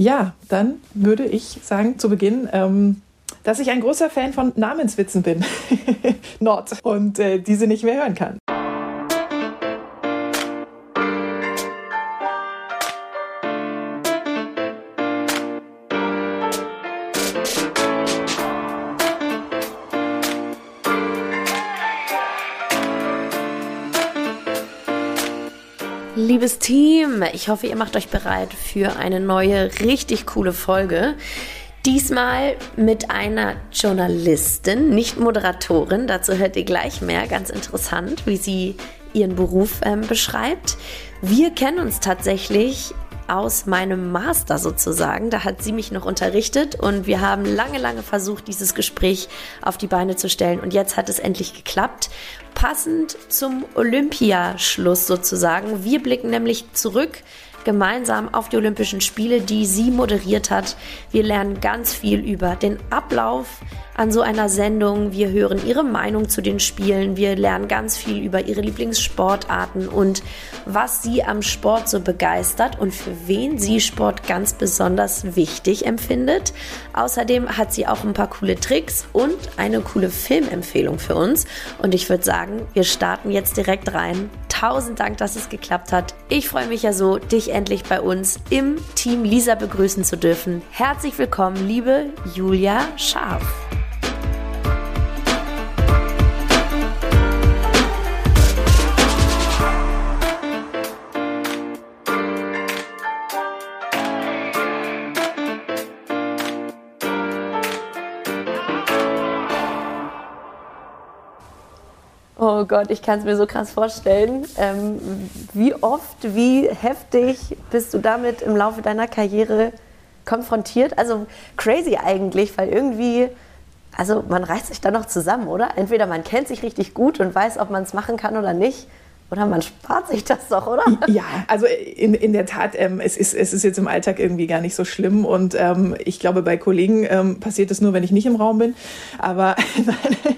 Ja, dann würde ich sagen zu Beginn, ähm, dass ich ein großer Fan von Namenswitzen bin. Not. Und äh, diese nicht mehr hören kann. Liebes Team, ich hoffe, ihr macht euch bereit für eine neue, richtig coole Folge. Diesmal mit einer Journalistin, nicht Moderatorin. Dazu hört ihr gleich mehr. Ganz interessant, wie sie ihren Beruf ähm, beschreibt. Wir kennen uns tatsächlich aus meinem Master sozusagen. Da hat sie mich noch unterrichtet und wir haben lange, lange versucht, dieses Gespräch auf die Beine zu stellen. Und jetzt hat es endlich geklappt. Passend zum Olympiaschluss sozusagen. Wir blicken nämlich zurück gemeinsam auf die Olympischen Spiele, die sie moderiert hat. Wir lernen ganz viel über den Ablauf an so einer Sendung. Wir hören ihre Meinung zu den Spielen. Wir lernen ganz viel über ihre Lieblingssportarten und was sie am Sport so begeistert und für wen sie Sport ganz besonders wichtig empfindet. Außerdem hat sie auch ein paar coole Tricks und eine coole Filmempfehlung für uns. Und ich würde sagen, wir starten jetzt direkt rein. Tausend Dank, dass es geklappt hat. Ich freue mich ja so, dich endlich bei uns im Team Lisa begrüßen zu dürfen. Herzlich willkommen, liebe Julia Scharf. Oh Gott, ich kann es mir so krass vorstellen. Ähm, wie oft, wie heftig bist du damit im Laufe deiner Karriere konfrontiert? Also crazy eigentlich, weil irgendwie, also man reißt sich da noch zusammen, oder? Entweder man kennt sich richtig gut und weiß, ob man es machen kann oder nicht. Oder man spart sich das doch, oder? Ja, also in, in der Tat, ähm, es, ist, es ist jetzt im Alltag irgendwie gar nicht so schlimm. Und ähm, ich glaube, bei Kollegen ähm, passiert es nur, wenn ich nicht im Raum bin. Aber,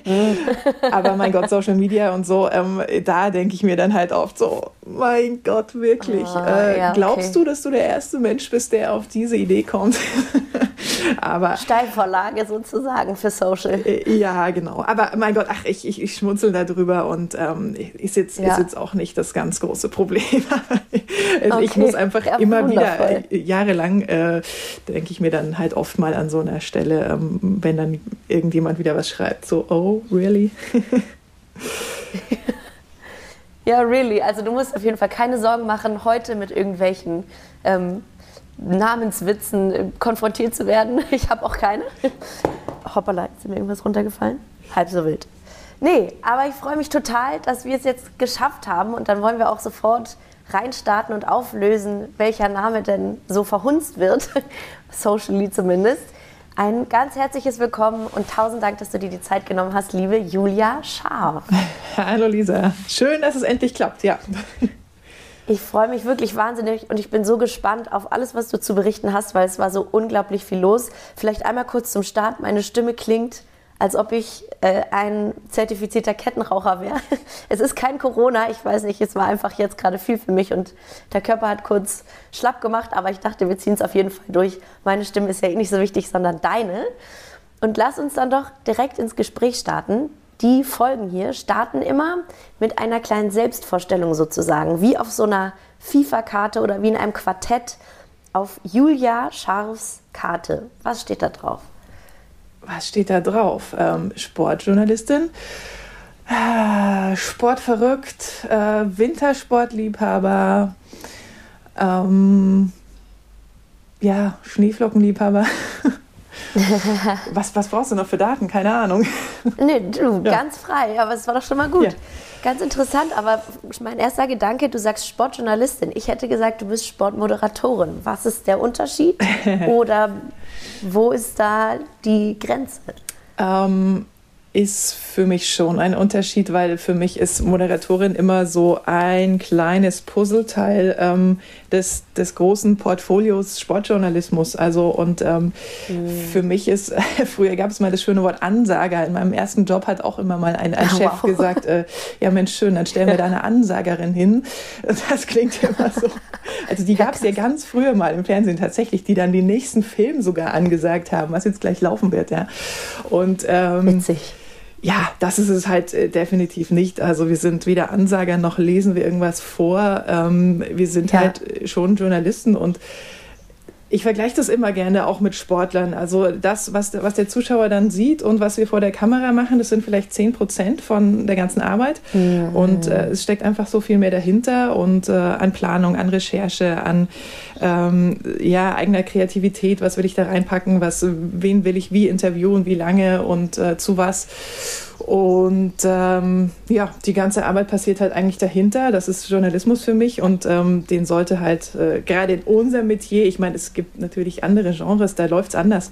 aber mein Gott, Social Media und so, ähm, da denke ich mir dann halt oft so, mein Gott, wirklich. Oh, äh, ja, glaubst okay. du, dass du der erste Mensch bist, der auf diese Idee kommt? aber Steilvorlage sozusagen für Social. Äh, ja, genau. Aber mein Gott, ach, ich, ich, ich schmunzel darüber und ähm, ist jetzt, ja. ist jetzt auch nicht das ganz große Problem. also okay. Ich muss einfach ja, immer wundervoll. wieder, äh, jahrelang, äh, denke ich mir dann halt oft mal an so einer Stelle, ähm, wenn dann irgendjemand wieder was schreibt, so, oh, really? ja, really. Also du musst auf jeden Fall keine Sorgen machen, heute mit irgendwelchen ähm, Namenswitzen äh, konfrontiert zu werden. Ich habe auch keine. Hoppala, ist mir irgendwas runtergefallen? Halb so wild. Nee, aber ich freue mich total, dass wir es jetzt geschafft haben und dann wollen wir auch sofort reinstarten und auflösen, welcher Name denn so verhunzt wird, socially zumindest. Ein ganz herzliches Willkommen und tausend Dank, dass du dir die Zeit genommen hast, liebe Julia Scharf. Hallo Lisa, schön, dass es endlich klappt, ja. Ich freue mich wirklich wahnsinnig und ich bin so gespannt auf alles, was du zu berichten hast, weil es war so unglaublich viel los. Vielleicht einmal kurz zum Start. Meine Stimme klingt als ob ich äh, ein zertifizierter Kettenraucher wäre. Es ist kein Corona, ich weiß nicht, es war einfach jetzt gerade viel für mich und der Körper hat kurz schlapp gemacht, aber ich dachte, wir ziehen es auf jeden Fall durch. Meine Stimme ist ja eh nicht so wichtig, sondern deine. Und lass uns dann doch direkt ins Gespräch starten. Die Folgen hier starten immer mit einer kleinen Selbstvorstellung sozusagen, wie auf so einer FIFA-Karte oder wie in einem Quartett auf Julia Scharfs Karte. Was steht da drauf? Was steht da drauf? Ähm, Sportjournalistin, äh, Sportverrückt, äh, Wintersportliebhaber, ähm, ja, Schneeflockenliebhaber. was, was brauchst du noch für Daten? Keine Ahnung. Nee, du, ja. ganz frei, aber es war doch schon mal gut. Ja. Ganz interessant, aber mein erster Gedanke, du sagst Sportjournalistin. Ich hätte gesagt, du bist Sportmoderatorin. Was ist der Unterschied? Oder wo ist da die Grenze? Ähm, ist für mich schon ein Unterschied, weil für mich ist Moderatorin immer so ein kleines Puzzleteil ähm, des, des großen Portfolios Sportjournalismus. Also und ähm, mhm. für mich ist, früher gab es mal das schöne Wort Ansager. In meinem ersten Job hat auch immer mal ein, ein oh, Chef wow. gesagt, äh, ja Mensch, schön, dann stellen wir da eine Ansagerin hin. Das klingt immer so. Also die gab es ja ganz früher mal im Fernsehen tatsächlich, die dann den nächsten Film sogar angesagt haben, was jetzt gleich laufen wird, ja. Und ähm, Witzig ja, das ist es halt äh, definitiv nicht. Also wir sind weder Ansager noch lesen wir irgendwas vor. Ähm, wir sind ja. halt schon Journalisten und ich vergleiche das immer gerne auch mit Sportlern. Also das, was, was der Zuschauer dann sieht und was wir vor der Kamera machen, das sind vielleicht 10 Prozent von der ganzen Arbeit. Mhm. Und äh, es steckt einfach so viel mehr dahinter und äh, an Planung, an Recherche, an ähm, ja, eigener Kreativität. Was will ich da reinpacken? Was, wen will ich wie interviewen? Wie lange und äh, zu was? Und ähm, ja, die ganze Arbeit passiert halt eigentlich dahinter. Das ist Journalismus für mich und ähm, den sollte halt äh, gerade in unserem Metier, ich meine, es gibt natürlich andere Genres, da läuft es anders,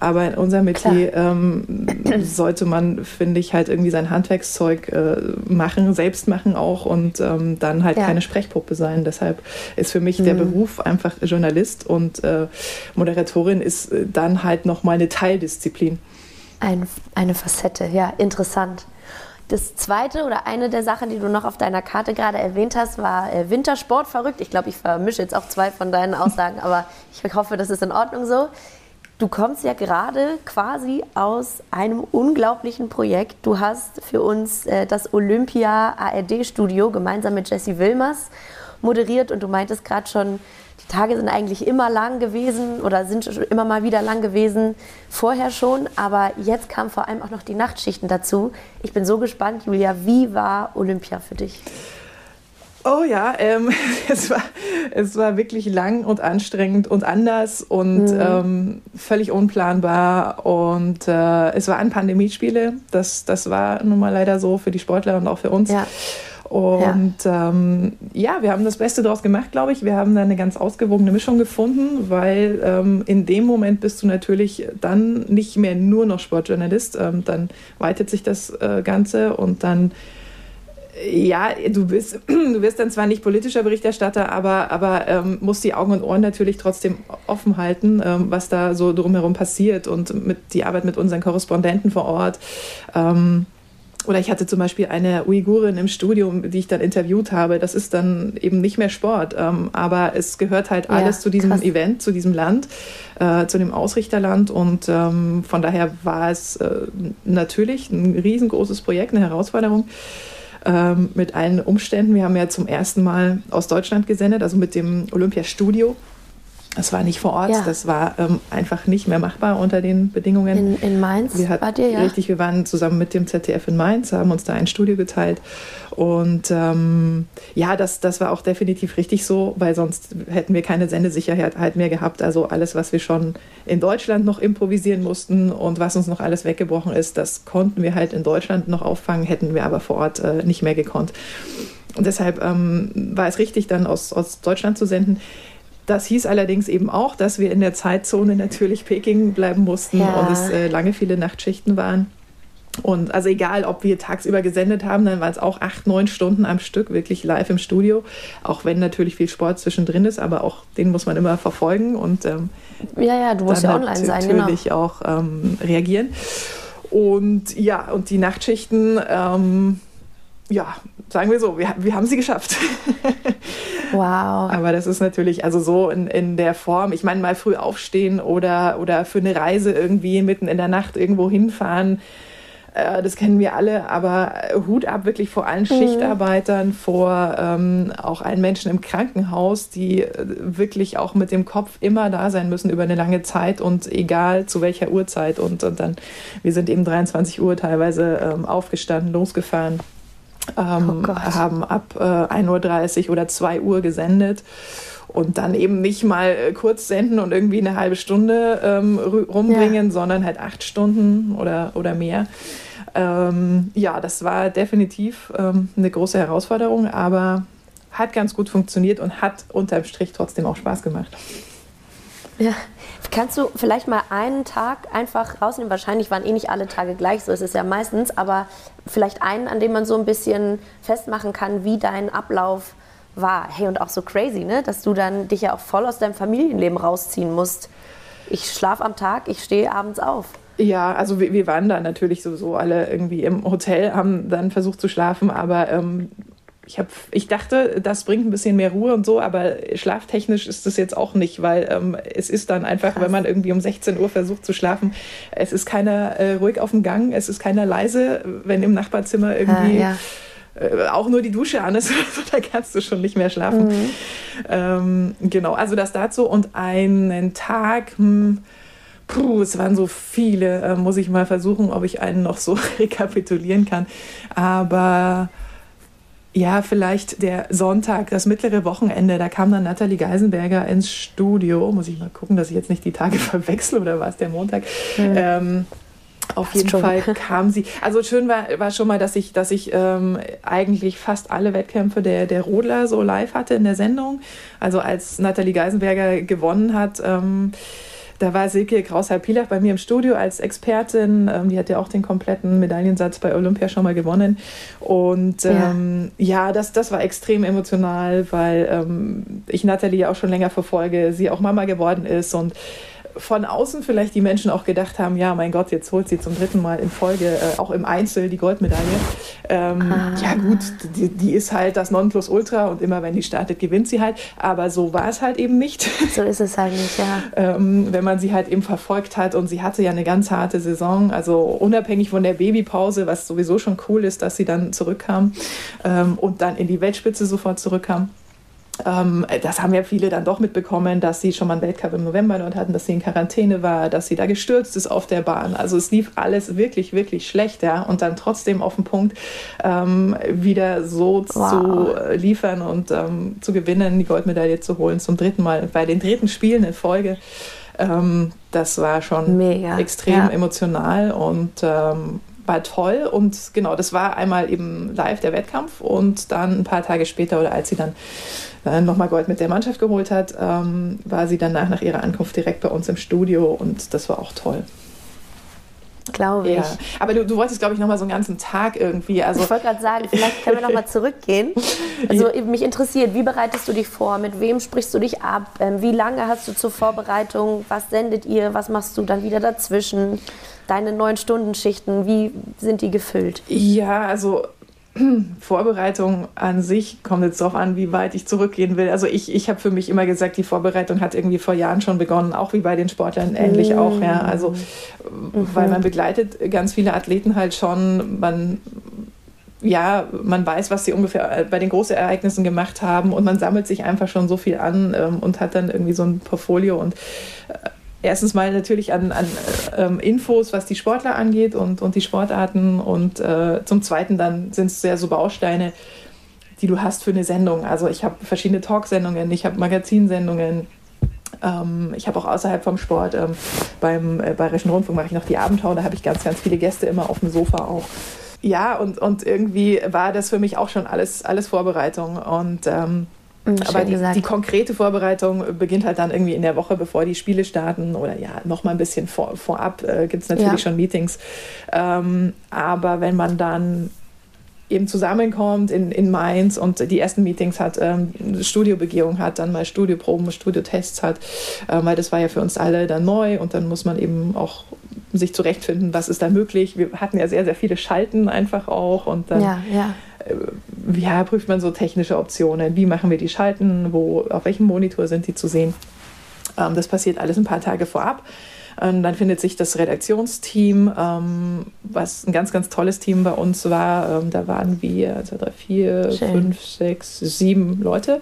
aber in unserem Metier ähm, sollte man, finde ich, halt irgendwie sein Handwerkszeug äh, machen, selbst machen auch und ähm, dann halt ja. keine Sprechpuppe sein. Deshalb ist für mich mhm. der Beruf einfach Journalist und äh, Moderatorin ist äh, dann halt nochmal eine Teildisziplin. Ein, eine Facette, ja, interessant. Das zweite oder eine der Sachen, die du noch auf deiner Karte gerade erwähnt hast, war äh, Wintersport verrückt. Ich glaube, ich vermische jetzt auch zwei von deinen Aussagen, aber ich hoffe, das ist in Ordnung so. Du kommst ja gerade quasi aus einem unglaublichen Projekt. Du hast für uns äh, das Olympia ARD Studio gemeinsam mit Jesse Wilmers moderiert und du meintest gerade schon, Tage sind eigentlich immer lang gewesen oder sind immer mal wieder lang gewesen, vorher schon, aber jetzt kamen vor allem auch noch die Nachtschichten dazu. Ich bin so gespannt, Julia, wie war Olympia für dich? Oh ja, ähm, es, war, es war wirklich lang und anstrengend und anders und mhm. ähm, völlig unplanbar. Und äh, es waren Pandemiespiele. Das, das war nun mal leider so für die Sportler und auch für uns. Ja. Und ja. Ähm, ja, wir haben das Beste daraus gemacht, glaube ich. Wir haben da eine ganz ausgewogene Mischung gefunden, weil ähm, in dem Moment bist du natürlich dann nicht mehr nur noch Sportjournalist. Ähm, dann weitet sich das äh, Ganze und dann ja, du bist, du wirst dann zwar nicht politischer Berichterstatter, aber, aber ähm, musst die Augen und Ohren natürlich trotzdem offen halten, ähm, was da so drumherum passiert und mit die Arbeit mit unseren Korrespondenten vor Ort. Ähm, oder ich hatte zum Beispiel eine Uigurin im Studium, die ich dann interviewt habe. Das ist dann eben nicht mehr Sport, ähm, aber es gehört halt alles ja, zu diesem krass. Event, zu diesem Land, äh, zu dem Ausrichterland. Und ähm, von daher war es äh, natürlich ein riesengroßes Projekt, eine Herausforderung ähm, mit allen Umständen. Wir haben ja zum ersten Mal aus Deutschland gesendet, also mit dem Olympiastudio. Das war nicht vor Ort, ja. das war ähm, einfach nicht mehr machbar unter den Bedingungen. In, in Mainz wir hat, wart ihr, ja? Richtig, wir waren zusammen mit dem ZDF in Mainz, haben uns da ein Studio geteilt. Und ähm, ja, das, das war auch definitiv richtig so, weil sonst hätten wir keine Sendesicherheit halt mehr gehabt. Also alles, was wir schon in Deutschland noch improvisieren mussten und was uns noch alles weggebrochen ist, das konnten wir halt in Deutschland noch auffangen, hätten wir aber vor Ort äh, nicht mehr gekonnt. Und deshalb ähm, war es richtig, dann aus, aus Deutschland zu senden. Das hieß allerdings eben auch, dass wir in der Zeitzone natürlich Peking bleiben mussten ja. und es äh, lange viele Nachtschichten waren. Und also egal, ob wir tagsüber gesendet haben, dann waren es auch acht, neun Stunden am Stück, wirklich live im Studio. Auch wenn natürlich viel Sport zwischendrin ist, aber auch den muss man immer verfolgen und ähm, ja, ja, du musst ja online sein, genau. natürlich genau. auch ähm, reagieren. Und ja, und die Nachtschichten, ähm, ja, sagen wir so, wir, wir haben sie geschafft. Wow. Aber das ist natürlich also so in, in der Form, ich meine, mal früh aufstehen oder, oder für eine Reise irgendwie mitten in der Nacht irgendwo hinfahren. Äh, das kennen wir alle, aber Hut ab wirklich vor allen mhm. Schichtarbeitern, vor ähm, auch allen Menschen im Krankenhaus, die äh, wirklich auch mit dem Kopf immer da sein müssen über eine lange Zeit und egal zu welcher Uhrzeit. Und, und dann, wir sind eben 23 Uhr teilweise ähm, aufgestanden, losgefahren ähm, oh haben ab äh, 1.30 Uhr oder 2 Uhr gesendet und dann eben nicht mal äh, kurz senden und irgendwie eine halbe Stunde ähm, rumbringen, ja. sondern halt acht Stunden oder, oder mehr. Ähm, ja, das war definitiv ähm, eine große Herausforderung, aber hat ganz gut funktioniert und hat unterm Strich trotzdem auch Spaß gemacht. Ja. Kannst du vielleicht mal einen Tag einfach rausnehmen? Wahrscheinlich waren eh nicht alle Tage gleich, so ist es ja meistens, aber vielleicht einen, an dem man so ein bisschen festmachen kann, wie dein Ablauf war. Hey, und auch so crazy, ne? dass du dann dich ja auch voll aus deinem Familienleben rausziehen musst. Ich schlafe am Tag, ich stehe abends auf. Ja, also wir, wir, waren da natürlich sowieso alle irgendwie im Hotel, haben dann versucht zu schlafen, aber ähm, ich, hab, ich dachte, das bringt ein bisschen mehr Ruhe und so, aber schlaftechnisch ist das jetzt auch nicht, weil ähm, es ist dann einfach, Krass. wenn man irgendwie um 16 Uhr versucht zu schlafen, es ist keiner äh, ruhig auf dem Gang, es ist keiner leise, wenn im Nachbarzimmer irgendwie. Ah, ja. äh, auch nur die Dusche an ist, da kannst du schon nicht mehr schlafen. Mhm. Ähm, genau, also das dazu und einen Tag, hm, puh, es waren so viele, äh, muss ich mal versuchen, ob ich einen noch so rekapitulieren kann. Aber ja, vielleicht der Sonntag, das mittlere Wochenende, da kam dann Nathalie Geisenberger ins Studio. Muss ich mal gucken, dass ich jetzt nicht die Tage verwechsel oder war es der Montag? Mhm. Ähm, auf jeden schon. Fall kam sie. Also schön war, war schon mal, dass ich, dass ich ähm, eigentlich fast alle Wettkämpfe der, der Rodler so live hatte in der Sendung. Also als Nathalie Geisenberger gewonnen hat, ähm, da war Silke Kraus-Pilach bei mir im Studio als Expertin. Ähm, die hat ja auch den kompletten Medaillensatz bei Olympia schon mal gewonnen. Und ähm, ja, ja das, das war extrem emotional, weil ähm, ich Nathalie auch schon länger verfolge, sie auch Mama geworden ist und von außen vielleicht die Menschen auch gedacht haben, ja, mein Gott, jetzt holt sie zum dritten Mal in Folge äh, auch im Einzel die Goldmedaille. Ähm, ah. Ja gut, die, die, ist halt das Nonplusultra und immer wenn die startet, gewinnt sie halt. Aber so war es halt eben nicht. So ist es halt nicht, ja. ähm, wenn man sie halt eben verfolgt hat und sie hatte ja eine ganz harte Saison, also unabhängig von der Babypause, was sowieso schon cool ist, dass sie dann zurückkam ähm, und dann in die Weltspitze sofort zurückkam. Ähm, das haben ja viele dann doch mitbekommen, dass sie schon mal einen Weltcup im November dort hatten, dass sie in Quarantäne war, dass sie da gestürzt ist auf der Bahn. Also es lief alles wirklich, wirklich schlecht, ja. Und dann trotzdem auf den Punkt ähm, wieder so wow. zu liefern und ähm, zu gewinnen, die Goldmedaille zu holen, zum dritten Mal bei den dritten Spielen in Folge. Ähm, das war schon Mega, extrem ja. emotional und ähm, war toll und genau, das war einmal eben live der Wettkampf und dann ein paar Tage später oder als sie dann äh, nochmal Gold mit der Mannschaft geholt hat, ähm, war sie danach nach ihrer Ankunft direkt bei uns im Studio und das war auch toll. Glaube ich. Ja. Aber du, du wolltest, glaube ich, noch mal so einen ganzen Tag irgendwie. Also ich wollte gerade sagen, vielleicht können wir noch mal zurückgehen. Also mich interessiert, wie bereitest du dich vor? Mit wem sprichst du dich ab? Ähm, wie lange hast du zur Vorbereitung? Was sendet ihr? Was machst du dann wieder dazwischen? Deine neun Stunden Schichten, wie sind die gefüllt? Ja, also Vorbereitung an sich kommt jetzt darauf an, wie weit ich zurückgehen will. Also ich, ich habe für mich immer gesagt, die Vorbereitung hat irgendwie vor Jahren schon begonnen, auch wie bei den Sportlern ähnlich mhm. auch. Ja. Also mhm. weil man begleitet ganz viele Athleten halt schon, man ja, man weiß, was sie ungefähr bei den großen Ereignissen gemacht haben und man sammelt sich einfach schon so viel an ähm, und hat dann irgendwie so ein Portfolio und äh, erstens mal natürlich an, an ähm, Infos, was die Sportler angeht und, und die Sportarten. Und äh, zum Zweiten dann sind es sehr so Bausteine, die du hast für eine Sendung. Also ich habe verschiedene Talksendungen, ich habe Magazinsendungen. Ähm, ich habe auch außerhalb vom Sport ähm, beim äh, Bayerischen Rundfunk mache ich noch die Abendschau, da habe ich ganz, ganz viele Gäste immer auf dem Sofa auch. Ja, und, und irgendwie war das für mich auch schon alles, alles Vorbereitung. Und ähm, Aber die, die, konkrete Vorbereitung beginnt halt dann irgendwie in der Woche, bevor die Spiele starten oder ja, noch mal ein bisschen vor, vorab äh, gibt es natürlich ja. schon Meetings. Ähm, aber wenn man dann eben zusammenkommt in, in Mainz und die ersten Meetings hat, ähm, Studiobegehung hat, dann mal Studioproben, Studiotests hat, äh, weil das war ja für uns alle dann neu und dann muss man eben auch sich zurechtfinden, was ist da möglich. Wir hatten ja sehr, sehr viele Schalten einfach auch und dann ja, ja ja, prüft man so technische Optionen. Wie machen wir die Schalten? Wo, auf welchem Monitor sind die zu sehen? Ähm, das passiert alles ein paar Tage vorab. Und dann findet sich das Redaktionsteam, ähm, was ein ganz, ganz tolles Team bei uns war. Ähm, da waren wir, zwei, drei, vier, Schön. fünf, sechs, sieben Leute.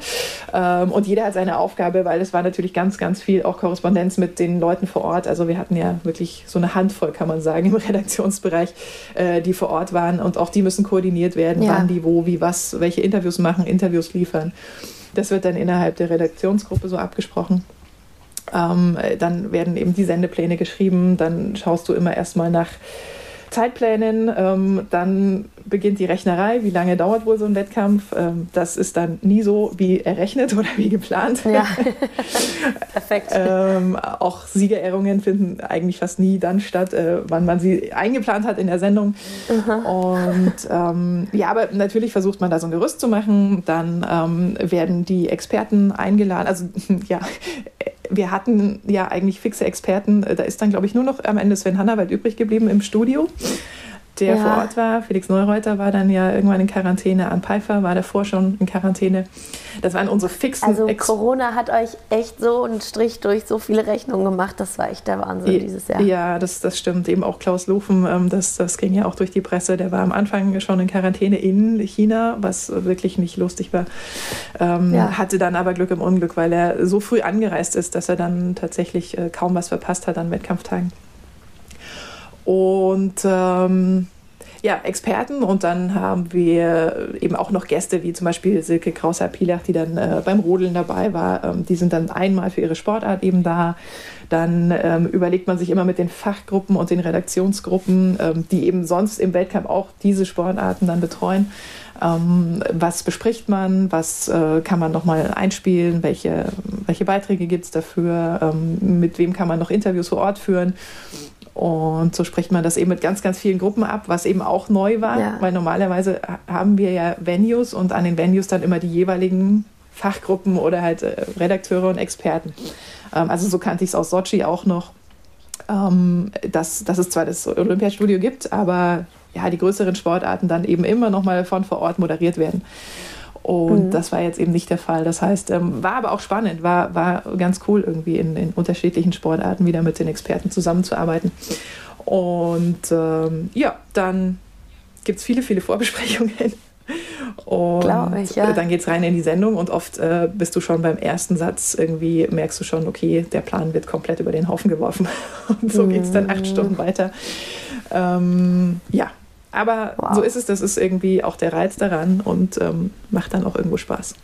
Ähm, und jeder hat seine Aufgabe, weil es war natürlich ganz, ganz viel auch Korrespondenz mit den Leuten vor Ort. Also wir hatten ja wirklich so eine Handvoll, kann man sagen, im Redaktionsbereich, äh, die vor Ort waren. Und auch die müssen koordiniert werden, ja. wann die wo, wie, was, welche Interviews machen, Interviews liefern. Das wird dann innerhalb der Redaktionsgruppe so abgesprochen. Ähm, dann werden eben die Sendepläne geschrieben. Dann schaust du immer erstmal nach Zeitplänen. Ähm, dann beginnt die Rechnerei. Wie lange dauert wohl so ein Wettkampf? Ähm, das ist dann nie so wie errechnet oder wie geplant. Ja, perfekt. ähm, auch Siegerehrungen finden eigentlich fast nie dann statt, äh, wann man sie eingeplant hat in der Sendung. Mhm. Und ähm, ja, aber natürlich versucht man da so ein Gerüst zu machen. Dann ähm, werden die Experten eingeladen. Also ja, wir hatten ja eigentlich fixe Experten. Da ist dann, glaube ich, nur noch am Ende Sven Hannawald übrig geblieben im Studio der ja. vor Ort war. Felix Neureuter war dann ja irgendwann in Quarantäne. Ann Pfeiffer war davor schon in Quarantäne. Das waren unsere fixen. Also Ex Corona hat euch echt so einen Strich durch so viele Rechnungen gemacht. Das war echt der Wahnsinn ja, dieses Jahr. Ja, das, das stimmt. Eben auch Klaus Lufen, ähm, das, das ging ja auch durch die Presse. Der war am Anfang schon in Quarantäne in China, was wirklich nicht lustig war. Ähm, ja. Hatte dann aber Glück im Unglück, weil er so früh angereist ist, dass er dann tatsächlich äh, kaum was verpasst hat an Wettkampftagen. Und ähm, ja, Experten und dann haben wir eben auch noch Gäste, wie zum Beispiel Silke Krauser-Pilach, die dann äh, beim Rodeln dabei war. Ähm, die sind dann einmal für ihre Sportart eben da. Dann ähm, überlegt man sich immer mit den Fachgruppen und den Redaktionsgruppen, ähm, die eben sonst im Weltcup auch diese Sportarten dann betreuen. Ähm, was bespricht man, was äh, kann man nochmal einspielen, welche, welche Beiträge gibt es dafür, ähm, mit wem kann man noch Interviews vor Ort führen. Und so spricht man das eben mit ganz, ganz vielen Gruppen ab, was eben auch neu war, ja. weil normalerweise haben wir ja Venues und an den Venues dann immer die jeweiligen Fachgruppen oder halt äh, Redakteure und Experten. Ähm, also so kannte ich es aus Sochi auch noch, ähm, dass, dass es zwar das Olympiastudio gibt, aber ja, die größeren Sportarten dann eben immer noch mal von vor Ort moderiert werden. Und mhm. das war jetzt eben nicht der Fall. Das heißt, ähm, war aber auch spannend, war, war ganz cool, irgendwie in, in unterschiedlichen Sportarten wieder mit den Experten zusammenzuarbeiten. Und ähm, ja, dann gibt es viele, viele Vorbesprechungen. Und ich, ja. dann geht es rein in die Sendung und oft äh, bist du schon beim ersten Satz irgendwie, merkst du schon, okay, der Plan wird komplett über den Haufen geworfen. Und so geht es dann acht mhm. Stunden weiter. Ähm, ja, aber wow. so ist es, das ist irgendwie auch der Reiz daran und ähm, macht dann auch irgendwo Spaß.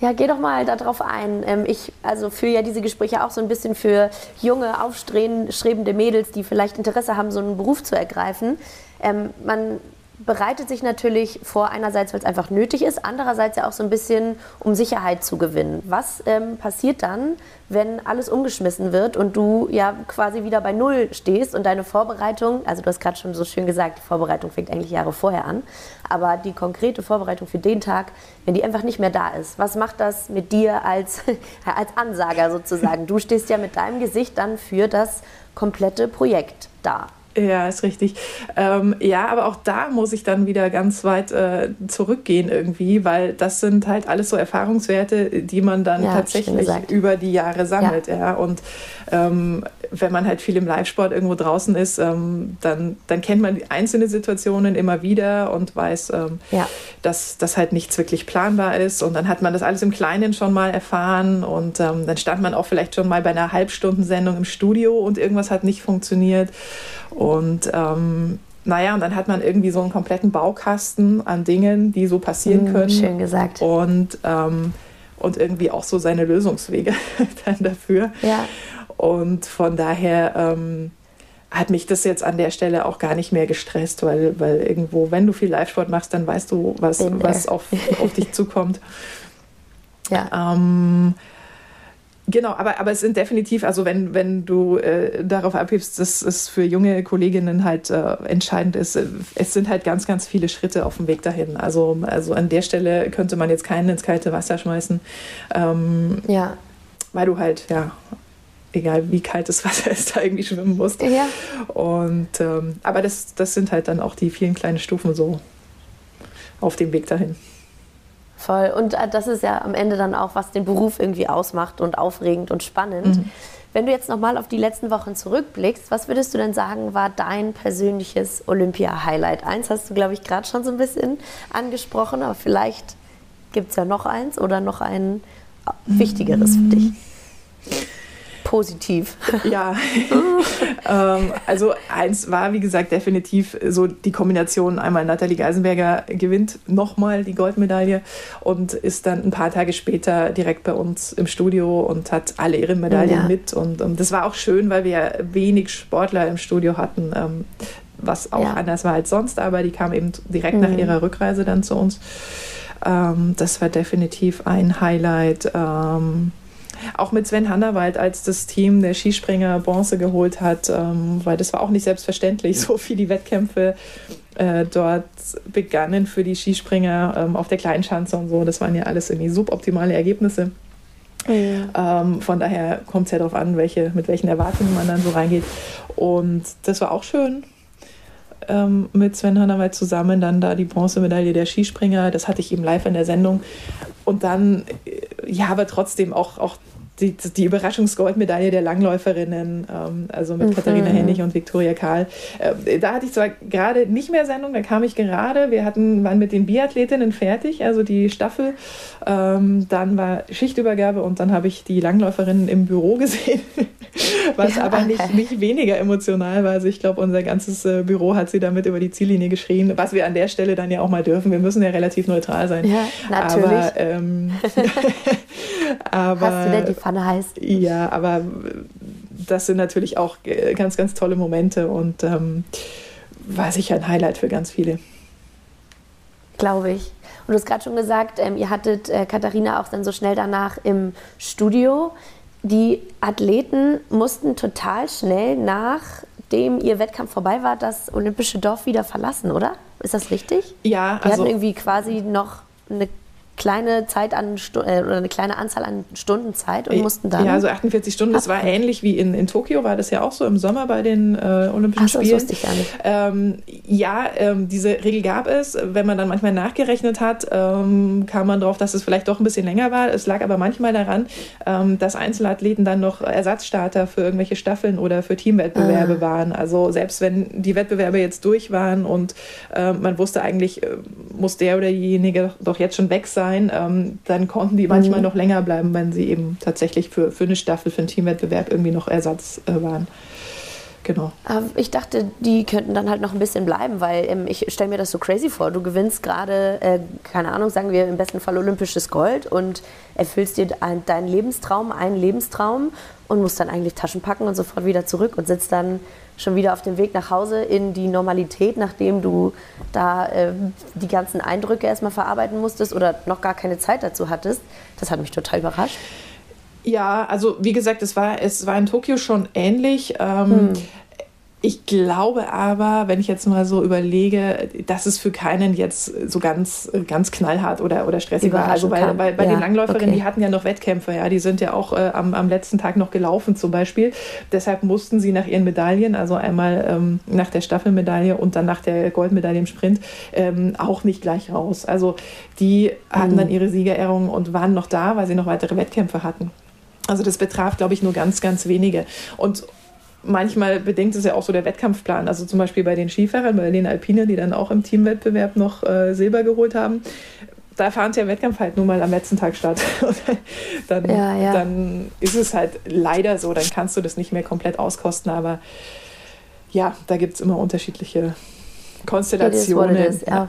Ja, geh doch mal darauf ein. Ähm, ich also führe ja diese Gespräche auch so ein bisschen für junge, aufstrebende Mädels, die vielleicht Interesse haben, so einen Beruf zu ergreifen. Ähm, man bereitet sich natürlich vor, einerseits, weil es einfach nötig ist, andererseits ja auch so ein bisschen, um Sicherheit zu gewinnen. Was ähm, passiert dann, wenn alles umgeschmissen wird und du ja quasi wieder bei Null stehst und deine Vorbereitung, also du hast gerade schon so schön gesagt, die Vorbereitung fängt eigentlich Jahre vorher an, aber die konkrete Vorbereitung für den Tag, wenn die einfach nicht mehr da ist, was macht das mit dir als, als Ansager sozusagen? Du stehst ja mit deinem Gesicht dann für das komplette Projekt da. Ja, ist richtig. Ähm, ja, aber auch da muss ich dann wieder ganz weit äh, zurückgehen irgendwie, weil das sind halt alles so Erfahrungswerte, die man dann ja, tatsächlich über die Jahre sammelt. Ja. ja. Und ähm, wenn man halt viel im Live-Sport irgendwo draußen ist, ähm, dann, dann kennt man einzelne Situationen immer wieder und weiß, ähm, ja. dass das halt nichts wirklich planbar ist. Und dann hat man das alles im Kleinen schon mal erfahren und ähm, dann stand man auch vielleicht schon mal bei einer Halbstundensendung im Studio und irgendwas hat nicht funktioniert. Und ähm, naja, und dann hat man irgendwie so einen kompletten Baukasten an Dingen, die so passieren mm, können. Schön gesagt. Und, ähm, und irgendwie auch so seine Lösungswege dann dafür. Ja. Und von daher ähm, hat mich das jetzt an der Stelle auch gar nicht mehr gestresst, weil, weil irgendwo, wenn du viel Live-Sport machst, dann weißt du, was, was auf, auf dich zukommt. Ja. Ähm, Genau, aber, aber es sind definitiv, also wenn, wenn du äh, darauf abhebst, dass es für junge Kolleginnen halt äh, entscheidend ist, äh, es sind halt ganz, ganz viele Schritte auf dem Weg dahin. Also, also an der Stelle könnte man jetzt keinen ins kalte Wasser schmeißen. Ähm, ja. Weil du halt, ja, egal wie kalt das Wasser ist, da irgendwie schwimmen musst. Ja. Und ähm, aber das, das sind halt dann auch die vielen kleinen Stufen so auf dem Weg dahin. Voll. Und äh, das ist ja am Ende dann auch, was den Beruf irgendwie ausmacht und aufregend und spannend. Mhm. Wenn du jetzt nochmal auf die letzten Wochen zurückblickst, was würdest du denn sagen, war dein persönliches Olympia-Highlight? Eins hast du, glaube ich, gerade schon so ein bisschen angesprochen, aber vielleicht gibt es ja noch eins oder noch ein wichtigeres für dich positiv. Ja, ähm, also eins war, wie gesagt, definitiv so die Kombination. Einmal Nathalie Geisenberger gewinnt nochmal die Goldmedaille und ist dann ein paar Tage später direkt bei uns im Studio und hat alle ihre Medaillen ja. mit. Und, und das war auch schön, weil wir wenig Sportler im Studio hatten. Ähm, was auch ja. anders war als sonst, aber die kam eben direkt mhm. nach ihrer Rückreise dann zu uns. Ähm, das war definitiv ein Highlight. Ähm, auch mit Sven Hannawald, als das Team der Skispringer Bronze geholt hat, ähm, weil das war auch nicht selbstverständlich, so wie die Wettkämpfe äh, dort begannen für die Skispringer ähm, auf der Kleinschanze und so. Das waren ja alles irgendwie suboptimale Ergebnisse. Ja. Ähm, von daher kommt es ja darauf an, welche, mit welchen Erwartungen man dann so reingeht. Und das war auch schön ähm, mit Sven Hannawald zusammen, dann da die Bronzemedaille der Skispringer, das hatte ich ihm live in der Sendung. Und dann, äh, ja, aber trotzdem auch, auch die, die Überraschungsgoldmedaille der Langläuferinnen, ähm, also mit mhm. Katharina Hennig und Viktoria Karl. Äh, da hatte ich zwar gerade nicht mehr Sendung, da kam ich gerade, wir hatten, waren mit den Biathletinnen fertig, also die Staffel. Ähm, dann war Schichtübergabe und dann habe ich die Langläuferinnen im Büro gesehen, was ja, aber nicht, nicht weniger emotional war. Also ich glaube, unser ganzes äh, Büro hat sie damit über die Ziellinie geschrien, was wir an der Stelle dann ja auch mal dürfen. Wir müssen ja relativ neutral sein. Ja, natürlich. Aber, ähm, aber Hast du denn die Pfanne heiß? Ja, aber das sind natürlich auch äh, ganz, ganz tolle Momente und ähm, war sicher ein Highlight für ganz viele. Glaube ich. Und du hast gerade schon gesagt, ähm, ihr hattet äh, Katharina auch dann so schnell danach im Studio. Die Athleten mussten total schnell nachdem ihr Wettkampf vorbei war, das olympische Dorf wieder verlassen, oder? Ist das richtig? Ja, also. Die hatten irgendwie quasi noch eine kleine Zeit an äh, oder eine kleine Anzahl an Stunden Zeit und mussten dann. Ja, also 48 Stunden. Das war ähnlich wie in, in Tokio, war das ja auch so im Sommer bei den äh, Olympischen Ach, Spielen. Das wusste ich gar nicht. Ähm, ja, ähm, diese Regel gab es. Wenn man dann manchmal nachgerechnet hat, ähm, kam man darauf, dass es vielleicht doch ein bisschen länger war. Es lag aber manchmal daran, ähm, dass Einzelathleten dann noch Ersatzstarter für irgendwelche Staffeln oder für Teamwettbewerbe ah. waren. Also selbst wenn die Wettbewerbe jetzt durch waren und äh, man wusste eigentlich, äh, muss der oder diejenige doch jetzt schon weg sein sein, ähm, dann konnten die manchmal mhm. noch länger bleiben, wenn sie eben tatsächlich für, für eine Staffel, für einen Teamwettbewerb irgendwie noch Ersatz äh, waren. Genau. Ich dachte, die könnten dann halt noch ein bisschen bleiben, weil ähm, ich stelle mir das so crazy vor. Du gewinnst gerade, äh, keine Ahnung, sagen wir im besten Fall olympisches Gold und erfüllst dir ein, deinen Lebenstraum, einen Lebenstraum und musst dann eigentlich Taschen packen und sofort wieder zurück und sitzt dann schon wieder auf dem Weg nach Hause in die Normalität, nachdem du da äh, die ganzen Eindrücke erstmal verarbeiten musstest oder noch gar keine Zeit dazu hattest. Das hat mich total überrascht. Ja, also wie gesagt, es war, es war in Tokio schon ähnlich. Ähm, hm. Ich glaube aber, wenn ich jetzt mal so überlege, dass es für keinen jetzt so ganz, ganz knallhart oder, oder stressig war. Also weil, bei, bei ja, den Langläuferinnen, okay. die hatten ja noch Wettkämpfe, ja, die sind ja auch äh, am, am letzten Tag noch gelaufen zum Beispiel. Deshalb mussten sie nach ihren Medaillen, also einmal ähm, nach der Staffelmedaille und dann nach der Goldmedaille im Sprint, ähm, auch nicht gleich raus. Also die hatten mhm. dann ihre Siegerehrung und waren noch da, weil sie noch weitere Wettkämpfe hatten. Also das betraf, glaube ich, nur ganz, ganz wenige. Und manchmal bedingt es ja auch so der Wettkampfplan. Also zum Beispiel bei den Skifahrern, bei den Alpinen, die dann auch im Teamwettbewerb noch äh, Silber geholt haben. Da fahren der Wettkampf halt nur mal am letzten Tag statt. dann, ja, ja. dann ist es halt leider so, dann kannst du das nicht mehr komplett auskosten. Aber ja, da gibt es immer unterschiedliche Konstellationen. It is it is, ja.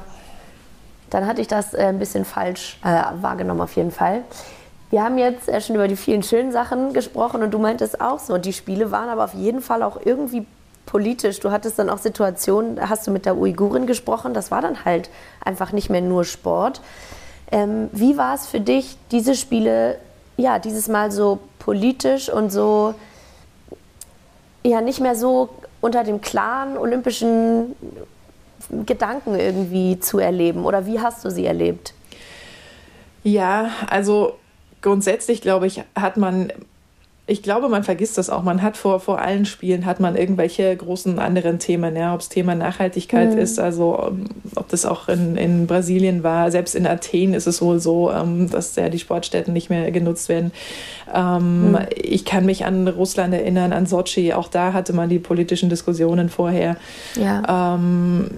Dann hatte ich das äh, ein bisschen falsch äh, wahrgenommen auf jeden Fall. Wir haben jetzt äh, schon über die vielen schönen Sachen gesprochen und du meintest auch so, die Spiele waren aber auf jeden Fall auch irgendwie politisch. Du hattest dann auch Situationen, hast du mit der Uigurin gesprochen, das war dann halt einfach nicht mehr nur Sport. Ähm, wie war es für dich, diese Spiele, ja, dieses Mal so politisch und so, ja, nicht mehr so unter dem klaren olympischen Gedanken irgendwie zu erleben? Oder wie hast du sie erlebt? Ja, also grundsätzlich, glaube ich, hat man ich glaube, man vergisst das auch. Man hat vor, vor allen Spielen hat man irgendwelche großen anderen Themen, ja, ob es Thema Nachhaltigkeit mhm. ist, also ähm, ob das auch in, in Brasilien war. Selbst in Athen ist es wohl so, ähm, dass ja die Sportstätten nicht mehr genutzt werden. Ähm, mhm. Ich kann mich an Russland erinnern, an Sochi. Auch da hatte man die politischen Diskussionen vorher. Ja. Ähm,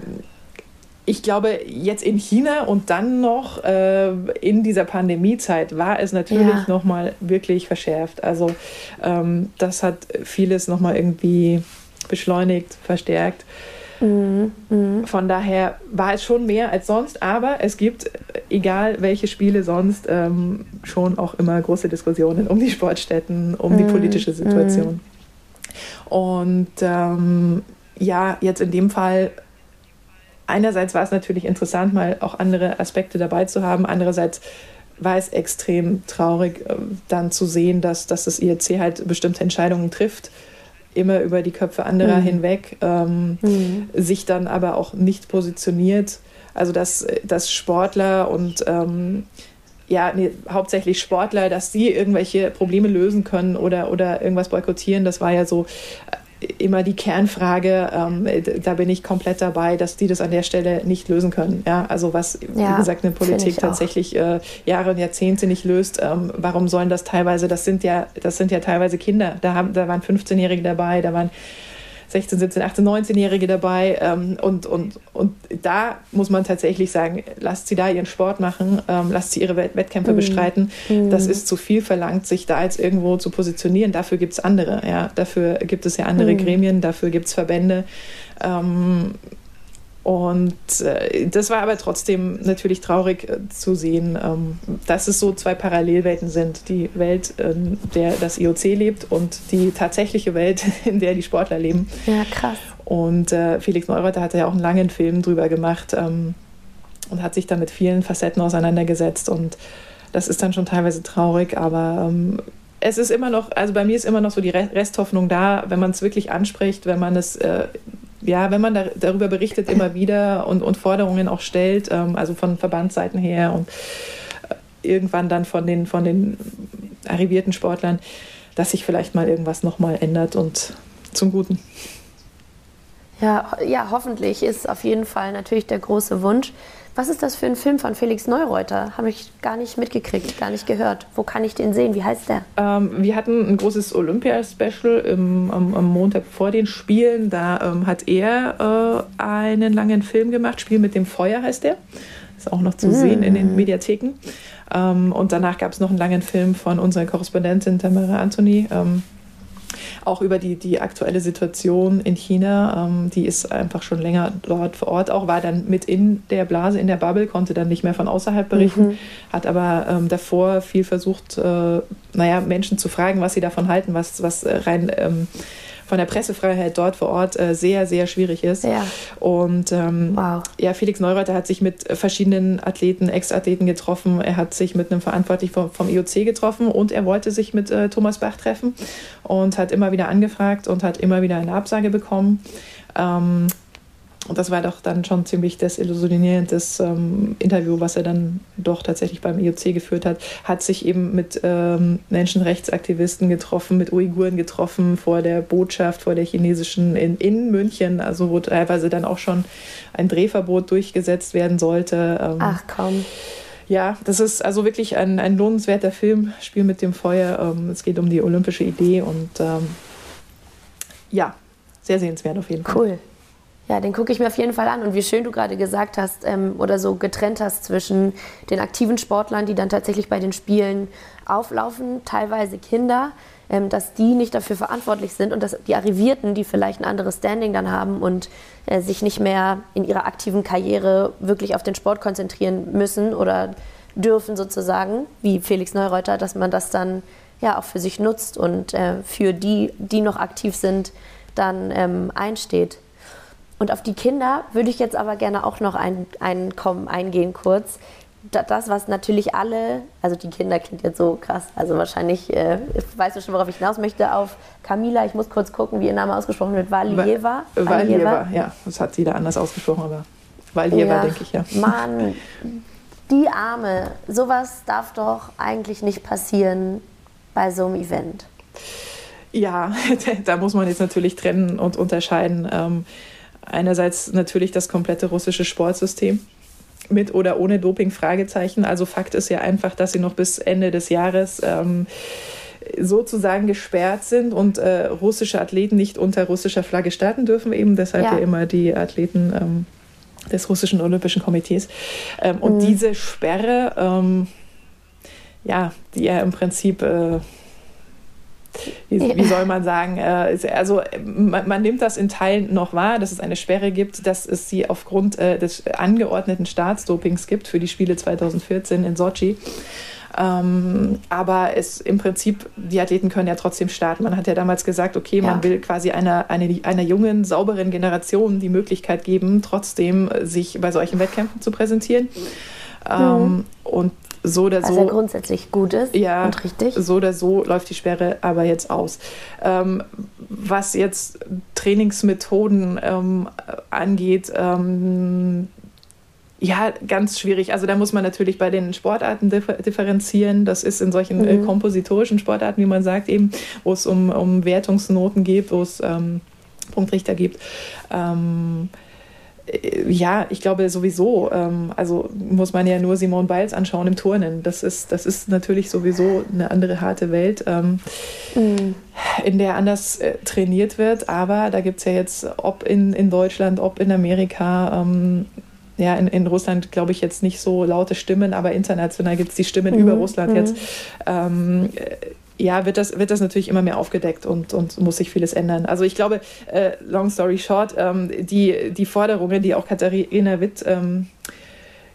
ich glaube, jetzt in China und dann noch äh, in dieser Pandemiezeit war es natürlich ja. nochmal wirklich verschärft. Also ähm, das hat vieles nochmal irgendwie beschleunigt, verstärkt. Mhm, mh. Von daher war es schon mehr als sonst, aber es gibt, egal welche Spiele sonst, ähm, schon auch immer große Diskussionen um die Sportstätten, um mhm, die politische Situation. Mhm. Und ähm, ja, jetzt in dem Fall einerseits war es natürlich interessant, mal auch andere Aspekte dabei zu haben. Andererseits war es extrem traurig, äh, dann zu sehen, dass, dass das IRC halt bestimmte Entscheidungen trifft, immer über die Köpfe anderer mhm. hinweg, ähm, mhm. sich dann aber auch nicht positioniert. Also dass, dass Sportler und ähm, ja, nee, hauptsächlich Sportler, dass sie irgendwelche Probleme lösen können oder, oder irgendwas boykottieren, das war ja so immer die Kernfrage, ähm, da bin ich komplett dabei, dass die das an der Stelle nicht lösen können. Ja, also was, ja, wie gesagt, eine Politik tatsächlich äh, Jahre und Jahrzehnte nicht löst, ähm, warum sollen das teilweise, das sind ja, das sind ja teilweise Kinder, da, haben, da waren 15-Jährige dabei, da waren 16, 17, 18, 19-Jährige dabei. Ähm, und, und, und da muss man tatsächlich sagen, lasst sie da ihren Sport machen, ähm, lasst sie ihre Wettkämpfe mhm. bestreiten. Mhm. Das ist zu viel verlangt, sich da jetzt irgendwo zu positionieren. Dafür gibt es andere. Ja? Dafür gibt es ja andere mhm. Gremien, dafür gibt es Verbände. Ähm, und äh, das war aber trotzdem natürlich traurig äh, zu sehen, ähm, dass es so zwei Parallelwelten sind. Die Welt, in der das IOC lebt und die tatsächliche Welt, in der die Sportler leben. Ja, krass. Und äh, Felix Neureuter hat ja auch einen langen Film drüber gemacht ähm, und hat sich da mit vielen Facetten auseinandergesetzt. Und das ist dann schon teilweise traurig, aber ähm, es ist immer noch, also bei mir ist immer noch so die Resthoffnung da, wenn man es wirklich anspricht, wenn man es äh, ja, wenn man da, darüber berichtet immer wieder und, und Forderungen auch stellt, ähm, also von Verbandsseiten her und äh, irgendwann dann von den, von den arrivierten Sportlern, dass sich vielleicht mal irgendwas nochmal ändert und zum Guten. Ja, ja, hoffentlich ist auf jeden Fall natürlich der große Wunsch. Was ist das für ein Film von Felix Neureuter? Habe ich gar nicht mitgekriegt, gar nicht gehört. Wo kann ich den sehen? Wie heißt der? Ähm, wir hatten ein großes Olympia-Special am, Montag vor den Spielen. Da ähm, hat er äh, einen langen Film gemacht. Spiel mit dem Feuer heißt der. Ist auch noch zu mm. sehen in den Mediatheken. Ähm, und danach gab es noch einen langen Film von unserer Korrespondentin Tamara Anthony. Auch über die, die aktuelle Situation in China. Ähm, die ist einfach schon länger dort vor Ort auch, war dann mit in der Blase, in der Bubble, konnte dann nicht mehr von außerhalb berichten, mhm. hat aber ähm, davor viel versucht, äh, naja, Menschen zu fragen, was sie davon halten, was, was rein ähm, von der Pressefreiheit dort vor Ort äh, sehr, sehr schwierig ist. Ja. Und ähm, wow. ja, Felix Neureuter hat sich mit verschiedenen Athleten, Ex-Athleten getroffen. Er hat sich mit einem Verantwortlichen vom, vom IOC getroffen und er wollte sich mit äh, Thomas Bach treffen und hat immer wieder angefragt und hat immer wieder eine Absage bekommen. Ähm, und das war doch dann schon ziemlich desillusionierendes ähm, Interview, was er dann doch tatsächlich beim IOC geführt hat. Hat sich eben mit ähm, Menschenrechtsaktivisten getroffen, mit Uiguren getroffen vor der Botschaft, vor der chinesischen in, in München, also wo teilweise dann auch schon ein Drehverbot durchgesetzt werden sollte. Ähm, Ach komm. Ja, das ist also wirklich ein, ein lohnenswerter Film, Spiel mit dem Feuer. Ähm, es geht um die olympische Idee und ähm, ja, sehr sehenswert auf jeden Fall. Cool. Ja, den gucke ich mir auf jeden Fall an. Und wie schön du gerade gesagt hast ähm, oder so getrennt hast zwischen den aktiven Sportlern, die dann tatsächlich bei den Spielen auflaufen, teilweise Kinder, ähm, dass die nicht dafür verantwortlich sind und dass die Arrivierten, die vielleicht ein anderes Standing dann haben und äh, sich nicht mehr in ihrer aktiven Karriere wirklich auf den Sport konzentrieren müssen oder dürfen sozusagen, wie Felix Neureuter, dass man das dann ja auch für sich nutzt und äh, für die, die noch aktiv sind, dann ähm, einsteht. Und auf die Kinder würde ich jetzt aber gerne auch noch ein, ein, kommen, eingehen kurz. Das, was natürlich alle, also die Kinder klingt jetzt so krass, also wahrscheinlich, äh, weißt du schon, worauf ich hinaus möchte, auf Camila, ich muss kurz gucken, wie ihr Name ausgesprochen wird, Valieva. Valieva, ja, das hat sie da anders ausgesprochen, aber Valieva, ja, denke ich, ja. Mann, die Arme, sowas darf doch eigentlich nicht passieren bei so einem Event. Ja, da muss man jetzt natürlich trennen und unterscheiden. Ähm, einerseits natürlich das komplette russische Sportsystem mit oder ohne Doping Fragezeichen. Also Fakt ist ja einfach, dass sie noch bis Ende des Jahres ähm, sozusagen gesperrt sind und äh, russische Athleten nicht unter russischer Flagge starten dürfen, eben deshalb ja, ja immer die Athleten ähm, des russischen Olympischen Komitees. Ähm, und mhm. diese Sperre, ähm, ja, die ja im Prinzip äh, wie, wie, soll man sagen, äh, also man, man, nimmt das in Teilen noch wahr, dass es eine Sperre gibt, dass es sie aufgrund äh, des angeordneten Staatsdopings gibt für die Spiele 2014 in Sochi. Ähm, aber es im Prinzip, die Athleten können ja trotzdem starten. Man hat ja damals gesagt, okay, ja. man will quasi einer, eine, einer jungen, sauberen Generation die Möglichkeit geben, trotzdem sich bei solchen Wettkämpfen zu präsentieren. Mhm. Ähm, und so oder so. Was ja grundsätzlich gut ist ja, und richtig. So oder so läuft die Sperre aber jetzt aus. Ähm, was jetzt Trainingsmethoden ähm, angeht, ähm, ja, ganz schwierig. Also da muss man natürlich bei den Sportarten differenzieren. Das ist in solchen äh, mhm. kompositorischen Sportarten, wie man sagt, eben, wo es um, um Wertungsnoten geht, wo es ähm, Punktrichter gibt. Ähm, äh, ja, ich glaube sowieso, ähm, also muss man ja nur Simone Biles anschauen im Turnen. Das ist, das ist natürlich sowieso eine andere harte Welt, mhm. in der anders äh, trainiert wird. Aber da gibt es ja jetzt, ob in, in Deutschland, ob in Amerika, ähm, ja, in, in Russland glaube ich jetzt nicht so laute Stimmen, aber international gibt es die Stimmen mhm. über Russland mhm. jetzt. Ähm, ja, wird das, wird das natürlich immer mehr aufgedeckt und, und muss sich vieles ändern. Also ich glaube, äh, long story short, ähm, die, die Forderungen, die auch Katharina Witt ähm,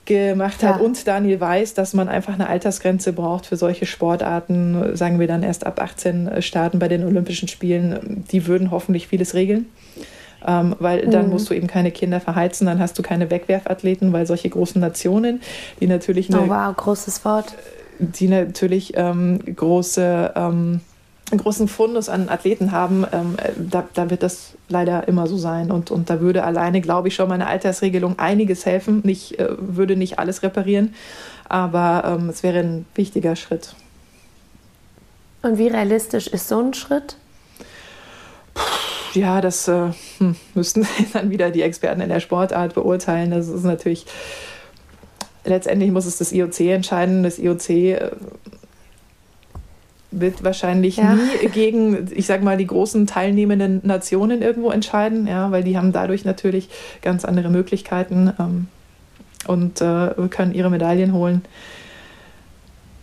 gemacht hat ja. und Daniel weiß, dass man einfach eine Altersgrenze braucht für solche Sportarten, sagen wir dann erst ab 18 starten bei den Olympischen Spielen, die würden hoffentlich vieles regeln ähm, weil dann mhm. musst du eben keine Kinder verheizen, dann hast du keine Wegwerfathleten, weil solche großen Nationen, die natürlich eine, oh wow, großes Wort, die natürlich ähm, große ähm, einen großen Fundus an Athleten haben, ähm, da, da, wird das leider immer so sein. Und, und da würde alleine, glaube ich, schon mal eine Altersregelung einiges helfen. Nicht, äh, würde nicht alles reparieren, aber ähm, es wäre ein wichtiger Schritt. Und wie realistisch ist so ein Schritt? ja, das äh, hm, müssten dann wieder die Experten in der Sportart beurteilen. Das ist natürlich, letztendlich muss es das IOC entscheiden. Das IOC äh, wird wahrscheinlich ja. nie gegen, ich sag mal, die großen teilnehmenden Nationen irgendwo entscheiden, ja, weil die haben dadurch natürlich ganz andere Möglichkeiten ähm, und äh, können ihre Medaillen holen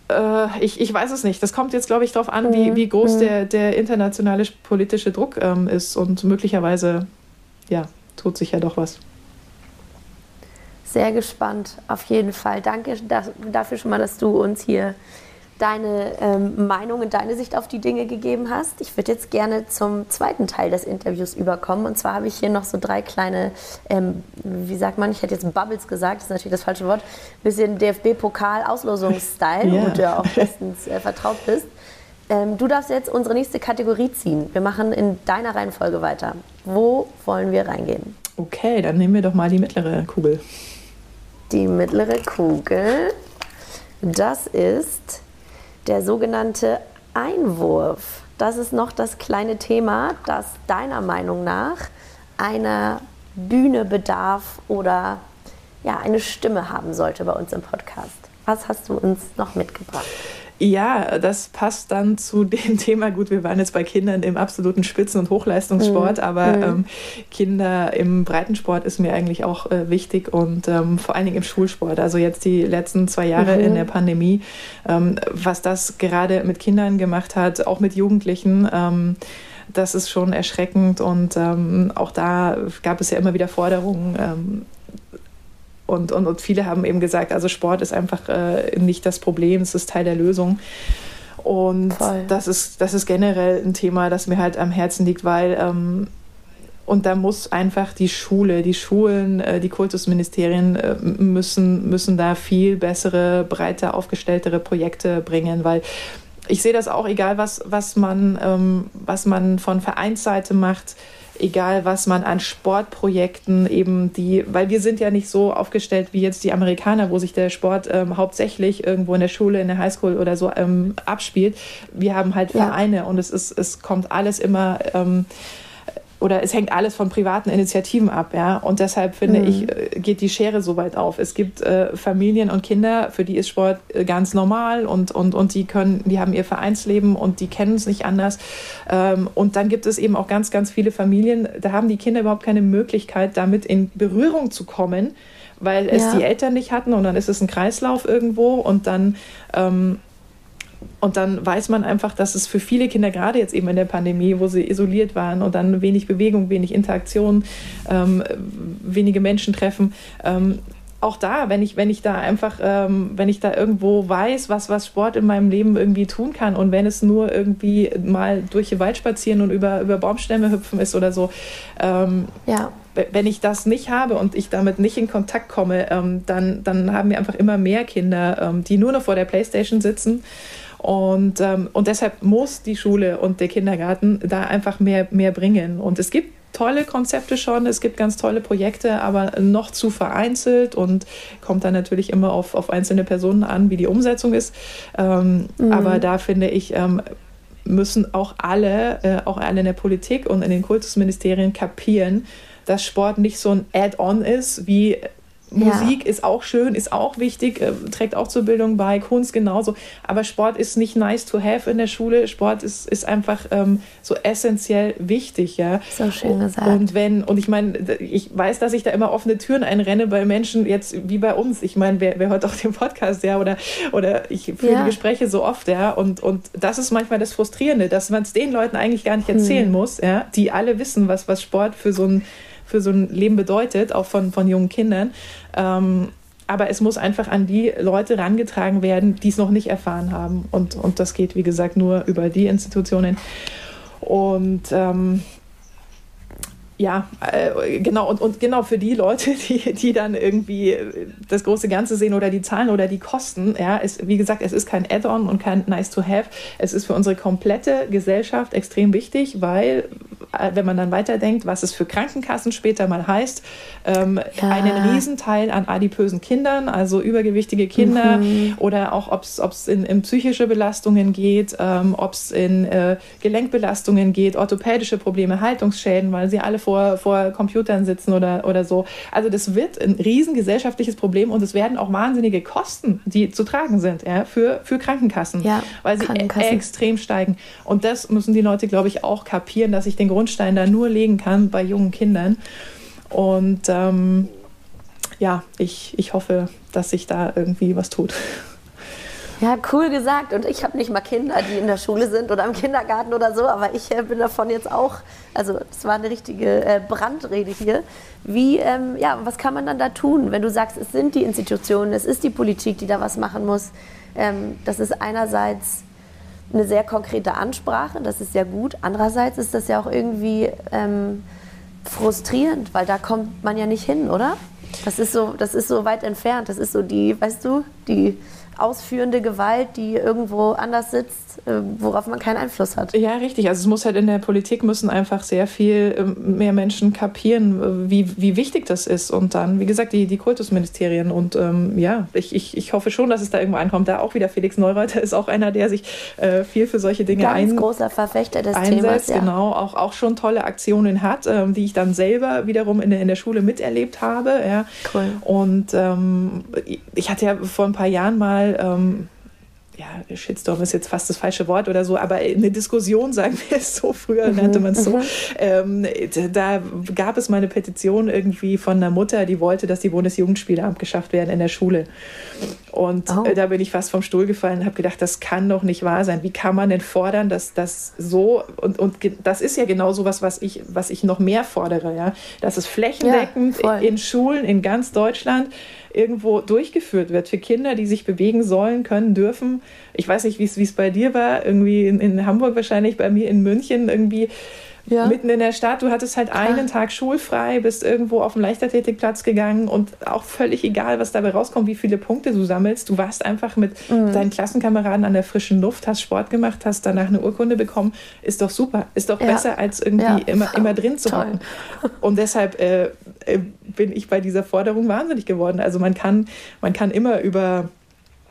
äh, ich, ich weiß es nicht. Das kommt jetzt, glaube ich, darauf an, wie, mhm. wie groß mhm. der, der internationale politische Druck ähm, ist. Und möglicherweise, ja, tut sich ja doch was. Sehr gespannt, auf jeden Fall. Danke dafür schon mal, dass du uns hier deine ähm, Meinung und deine Sicht auf die Dinge gegeben hast. Ich würde jetzt gerne zum zweiten Teil des Interviews überkommen. Und zwar habe ich hier noch so drei kleine, ähm, wie sagt man, ich hätte jetzt Bubbles gesagt, das ist natürlich das falsche Wort, bisschen DFB-Pokal-Auslosungsstyle, yeah. wo du ja auch bestens äh, vertraut bist. Ähm, du darfst jetzt unsere nächste Kategorie ziehen. Wir machen in deiner Reihenfolge weiter. Wo wollen wir reingehen? Okay, dann nehmen wir doch mal die mittlere Kugel. Die mittlere Kugel, das ist der sogenannte Einwurf. Das ist noch das kleine Thema, das deiner Meinung nach einer Bühne bedarf oder ja, eine Stimme haben sollte bei uns im Podcast. Was hast du uns noch mitgebracht? Ja, das passt dann zu dem Thema. Gut, wir waren jetzt bei Kindern im absoluten Spitzen- und Hochleistungssport, mhm. aber mhm. Ähm, Kinder im Breitensport ist mir eigentlich auch äh, wichtig und ähm, vor allen Dingen im Schulsport. Also jetzt die letzten zwei Jahre mhm. in der Pandemie, ähm, was das gerade mit Kindern gemacht hat, auch mit Jugendlichen ähm, das ist schon erschreckend und ähm, auch da gab es ja immer wieder Forderungen, ähm, und, und, und viele haben eben gesagt, also Sport ist einfach äh, nicht das Problem, es ist Teil der Lösung. Und das ist, das ist generell ein Thema, das mir halt am Herzen liegt, weil ähm, und da muss einfach die Schule, die Schulen, äh, die Kultusministerien äh, müssen, müssen da viel bessere, breiter aufgestelltere Projekte bringen, weil ich sehe das auch, egal was, was, man, ähm, was man von Vereinsseite macht, egal was man an Sportprojekten eben die, weil wir sind ja nicht so aufgestellt wie jetzt die Amerikaner, wo sich der Sport ähm, hauptsächlich irgendwo in der Schule, in der Highschool oder so ähm, abspielt. Wir haben halt Vereine ja. und es ist, es kommt alles immer ähm, oder es hängt alles von privaten Initiativen ab, ja. Und deshalb finde mhm. ich, äh, geht die Schere so weit auf. Es gibt äh, Familien und Kinder, für die ist Sport äh, ganz normal und, und, und die können, die haben ihr Vereinsleben und die kennen es nicht anders. Ähm, und dann gibt es eben auch ganz, ganz viele Familien, da haben die Kinder überhaupt keine Möglichkeit, damit in Berührung zu kommen, weil es ja. die Eltern nicht hatten und dann ist es ein Kreislauf irgendwo und dann ähm, und dann weiß man einfach, dass es für viele Kinder, gerade jetzt eben in der Pandemie, wo sie isoliert waren und dann wenig Bewegung, wenig Interaktion, ähm, wenige Menschen treffen, ähm, auch da, wenn ich, wenn ich da einfach, ähm, wenn ich da irgendwo weiß, was, was Sport in meinem Leben irgendwie tun kann und wenn es nur irgendwie mal durch den Wald spazieren und über, über Baumstämme hüpfen ist oder so, ähm, ja wenn ich das nicht habe und ich damit nicht in Kontakt komme, ähm, dann, dann haben wir einfach immer mehr Kinder, ähm, die nur noch vor der Playstation sitzen. Und, ähm, und deshalb muss die Schule und der Kindergarten da einfach mehr, mehr bringen. Und es gibt tolle Konzepte schon, es gibt ganz tolle Projekte, aber noch zu vereinzelt und kommt dann natürlich immer auf, auf einzelne Personen an, wie die Umsetzung ist. Ähm, mhm. Aber da finde ich, ähm, müssen auch alle, äh, auch alle in der Politik und in den Kultusministerien kapieren, dass Sport nicht so ein Add-on ist, wie Musik ja. ist auch schön, ist auch wichtig, äh, trägt auch zur Bildung bei, Kunst genauso. Aber Sport ist nicht nice to have in der Schule. Sport ist, ist einfach ähm, so essentiell wichtig, ja. So schön gesagt. Und wenn, und ich meine, ich weiß, dass ich da immer offene Türen einrenne bei Menschen, jetzt wie bei uns. Ich meine, wer, wer hört auch den Podcast, ja, oder, oder ich führe ja. die Gespräche so oft, ja. Und, und das ist manchmal das Frustrierende, dass man es den Leuten eigentlich gar nicht erzählen hm. muss, ja, die alle wissen, was, was Sport für so ein für so ein Leben bedeutet, auch von, von jungen Kindern. Ähm, aber es muss einfach an die Leute herangetragen werden, die es noch nicht erfahren haben. Und, und das geht, wie gesagt, nur über die Institutionen. Und ähm, ja, äh, genau, und, und genau für die Leute, die, die dann irgendwie das große Ganze sehen oder die Zahlen oder die Kosten, ja, ist, wie gesagt, es ist kein Add-on und kein nice to have. Es ist für unsere komplette Gesellschaft extrem wichtig, weil, äh, wenn man dann weiterdenkt, was es für Krankenkassen später mal heißt, ähm, ja. einen Riesenteil an adipösen Kindern, also übergewichtige Kinder mhm. oder auch, ob es in, in, psychische Belastungen geht, ähm, ob es in äh, Gelenkbelastungen geht, orthopädische Probleme, Haltungsschäden, weil sie alle vor, vor Computern sitzen oder, oder so. Also das wird ein riesengesellschaftliches Problem und es werden auch wahnsinnige Kosten, die zu tragen sind ja, für, für Krankenkassen, ja, weil sie Krankenkassen. extrem steigen. Und das müssen die Leute, glaube ich, auch kapieren, dass ich den Grundstein da nur legen kann bei jungen Kindern. Und ähm, ja, ich, ich hoffe, dass sich da irgendwie was tut. Ja, cool gesagt. Und ich habe nicht mal Kinder, die in der Schule sind oder im Kindergarten oder so, aber ich äh, bin davon jetzt auch, also es war eine richtige äh, Brandrede hier. Wie, ähm, ja, was kann man dann da tun, wenn du sagst, es sind die Institutionen, es ist die Politik, die da was machen muss? Ähm, das ist einerseits eine sehr konkrete Ansprache, das ist sehr gut. Andererseits ist das ja auch irgendwie ähm, frustrierend, weil da kommt man ja nicht hin, oder? Das ist so, das ist so weit entfernt. Das ist so die, weißt du, die ausführende Gewalt, die irgendwo anders sitzt, äh, worauf man keinen Einfluss hat. Ja, richtig. Also es muss halt in der Politik müssen einfach sehr viel ähm, mehr Menschen kapieren, wie, wie wichtig das ist. Und dann, wie gesagt, die, die Kultusministerien. Und ähm, ja, ich, ich, ich hoffe schon, dass es da irgendwo ankommt. Da auch wieder Felix Neureuter ist auch einer, der sich äh, viel für solche Dinge Ganz ein, großer Verfechter des einsetzt. Themas, ja. Genau, auch, auch schon tolle Aktionen hat, ähm, die ich dann selber wiederum in der, in der Schule miterlebt habe. Ja. Cool. Und ähm, ich hatte ja vor ein paar Jahren mal ähm, ja, Shitstorm ist jetzt fast das falsche Wort oder so, aber eine Diskussion, sagen wir es so, früher mhm, nannte man es so, mhm. ähm, da gab es mal eine Petition irgendwie von einer Mutter, die wollte, dass die Bundesjugendspiele abgeschafft werden in der Schule. Und oh. äh, da bin ich fast vom Stuhl gefallen und habe gedacht, das kann doch nicht wahr sein. Wie kann man denn fordern, dass das so, und, und das ist ja genau so was, was ich, was ich noch mehr fordere, ja, dass es flächendeckend ja, in Schulen in ganz Deutschland irgendwo durchgeführt wird für Kinder, die sich bewegen sollen, können, dürfen. Ich weiß nicht, wie es bei dir war, irgendwie in, in Hamburg wahrscheinlich, bei mir in München irgendwie ja. mitten in der Stadt. Du hattest halt Klar. einen Tag schulfrei, bist irgendwo auf den Leichtathletikplatz gegangen und auch völlig egal, was dabei rauskommt, wie viele Punkte du sammelst. Du warst einfach mit mhm. deinen Klassenkameraden an der frischen Luft, hast Sport gemacht, hast danach eine Urkunde bekommen. Ist doch super. Ist doch ja. besser, als irgendwie ja. immer, immer drin zu hocken. Und deshalb äh, äh, bin ich bei dieser Forderung wahnsinnig geworden. Also man kann, man kann immer über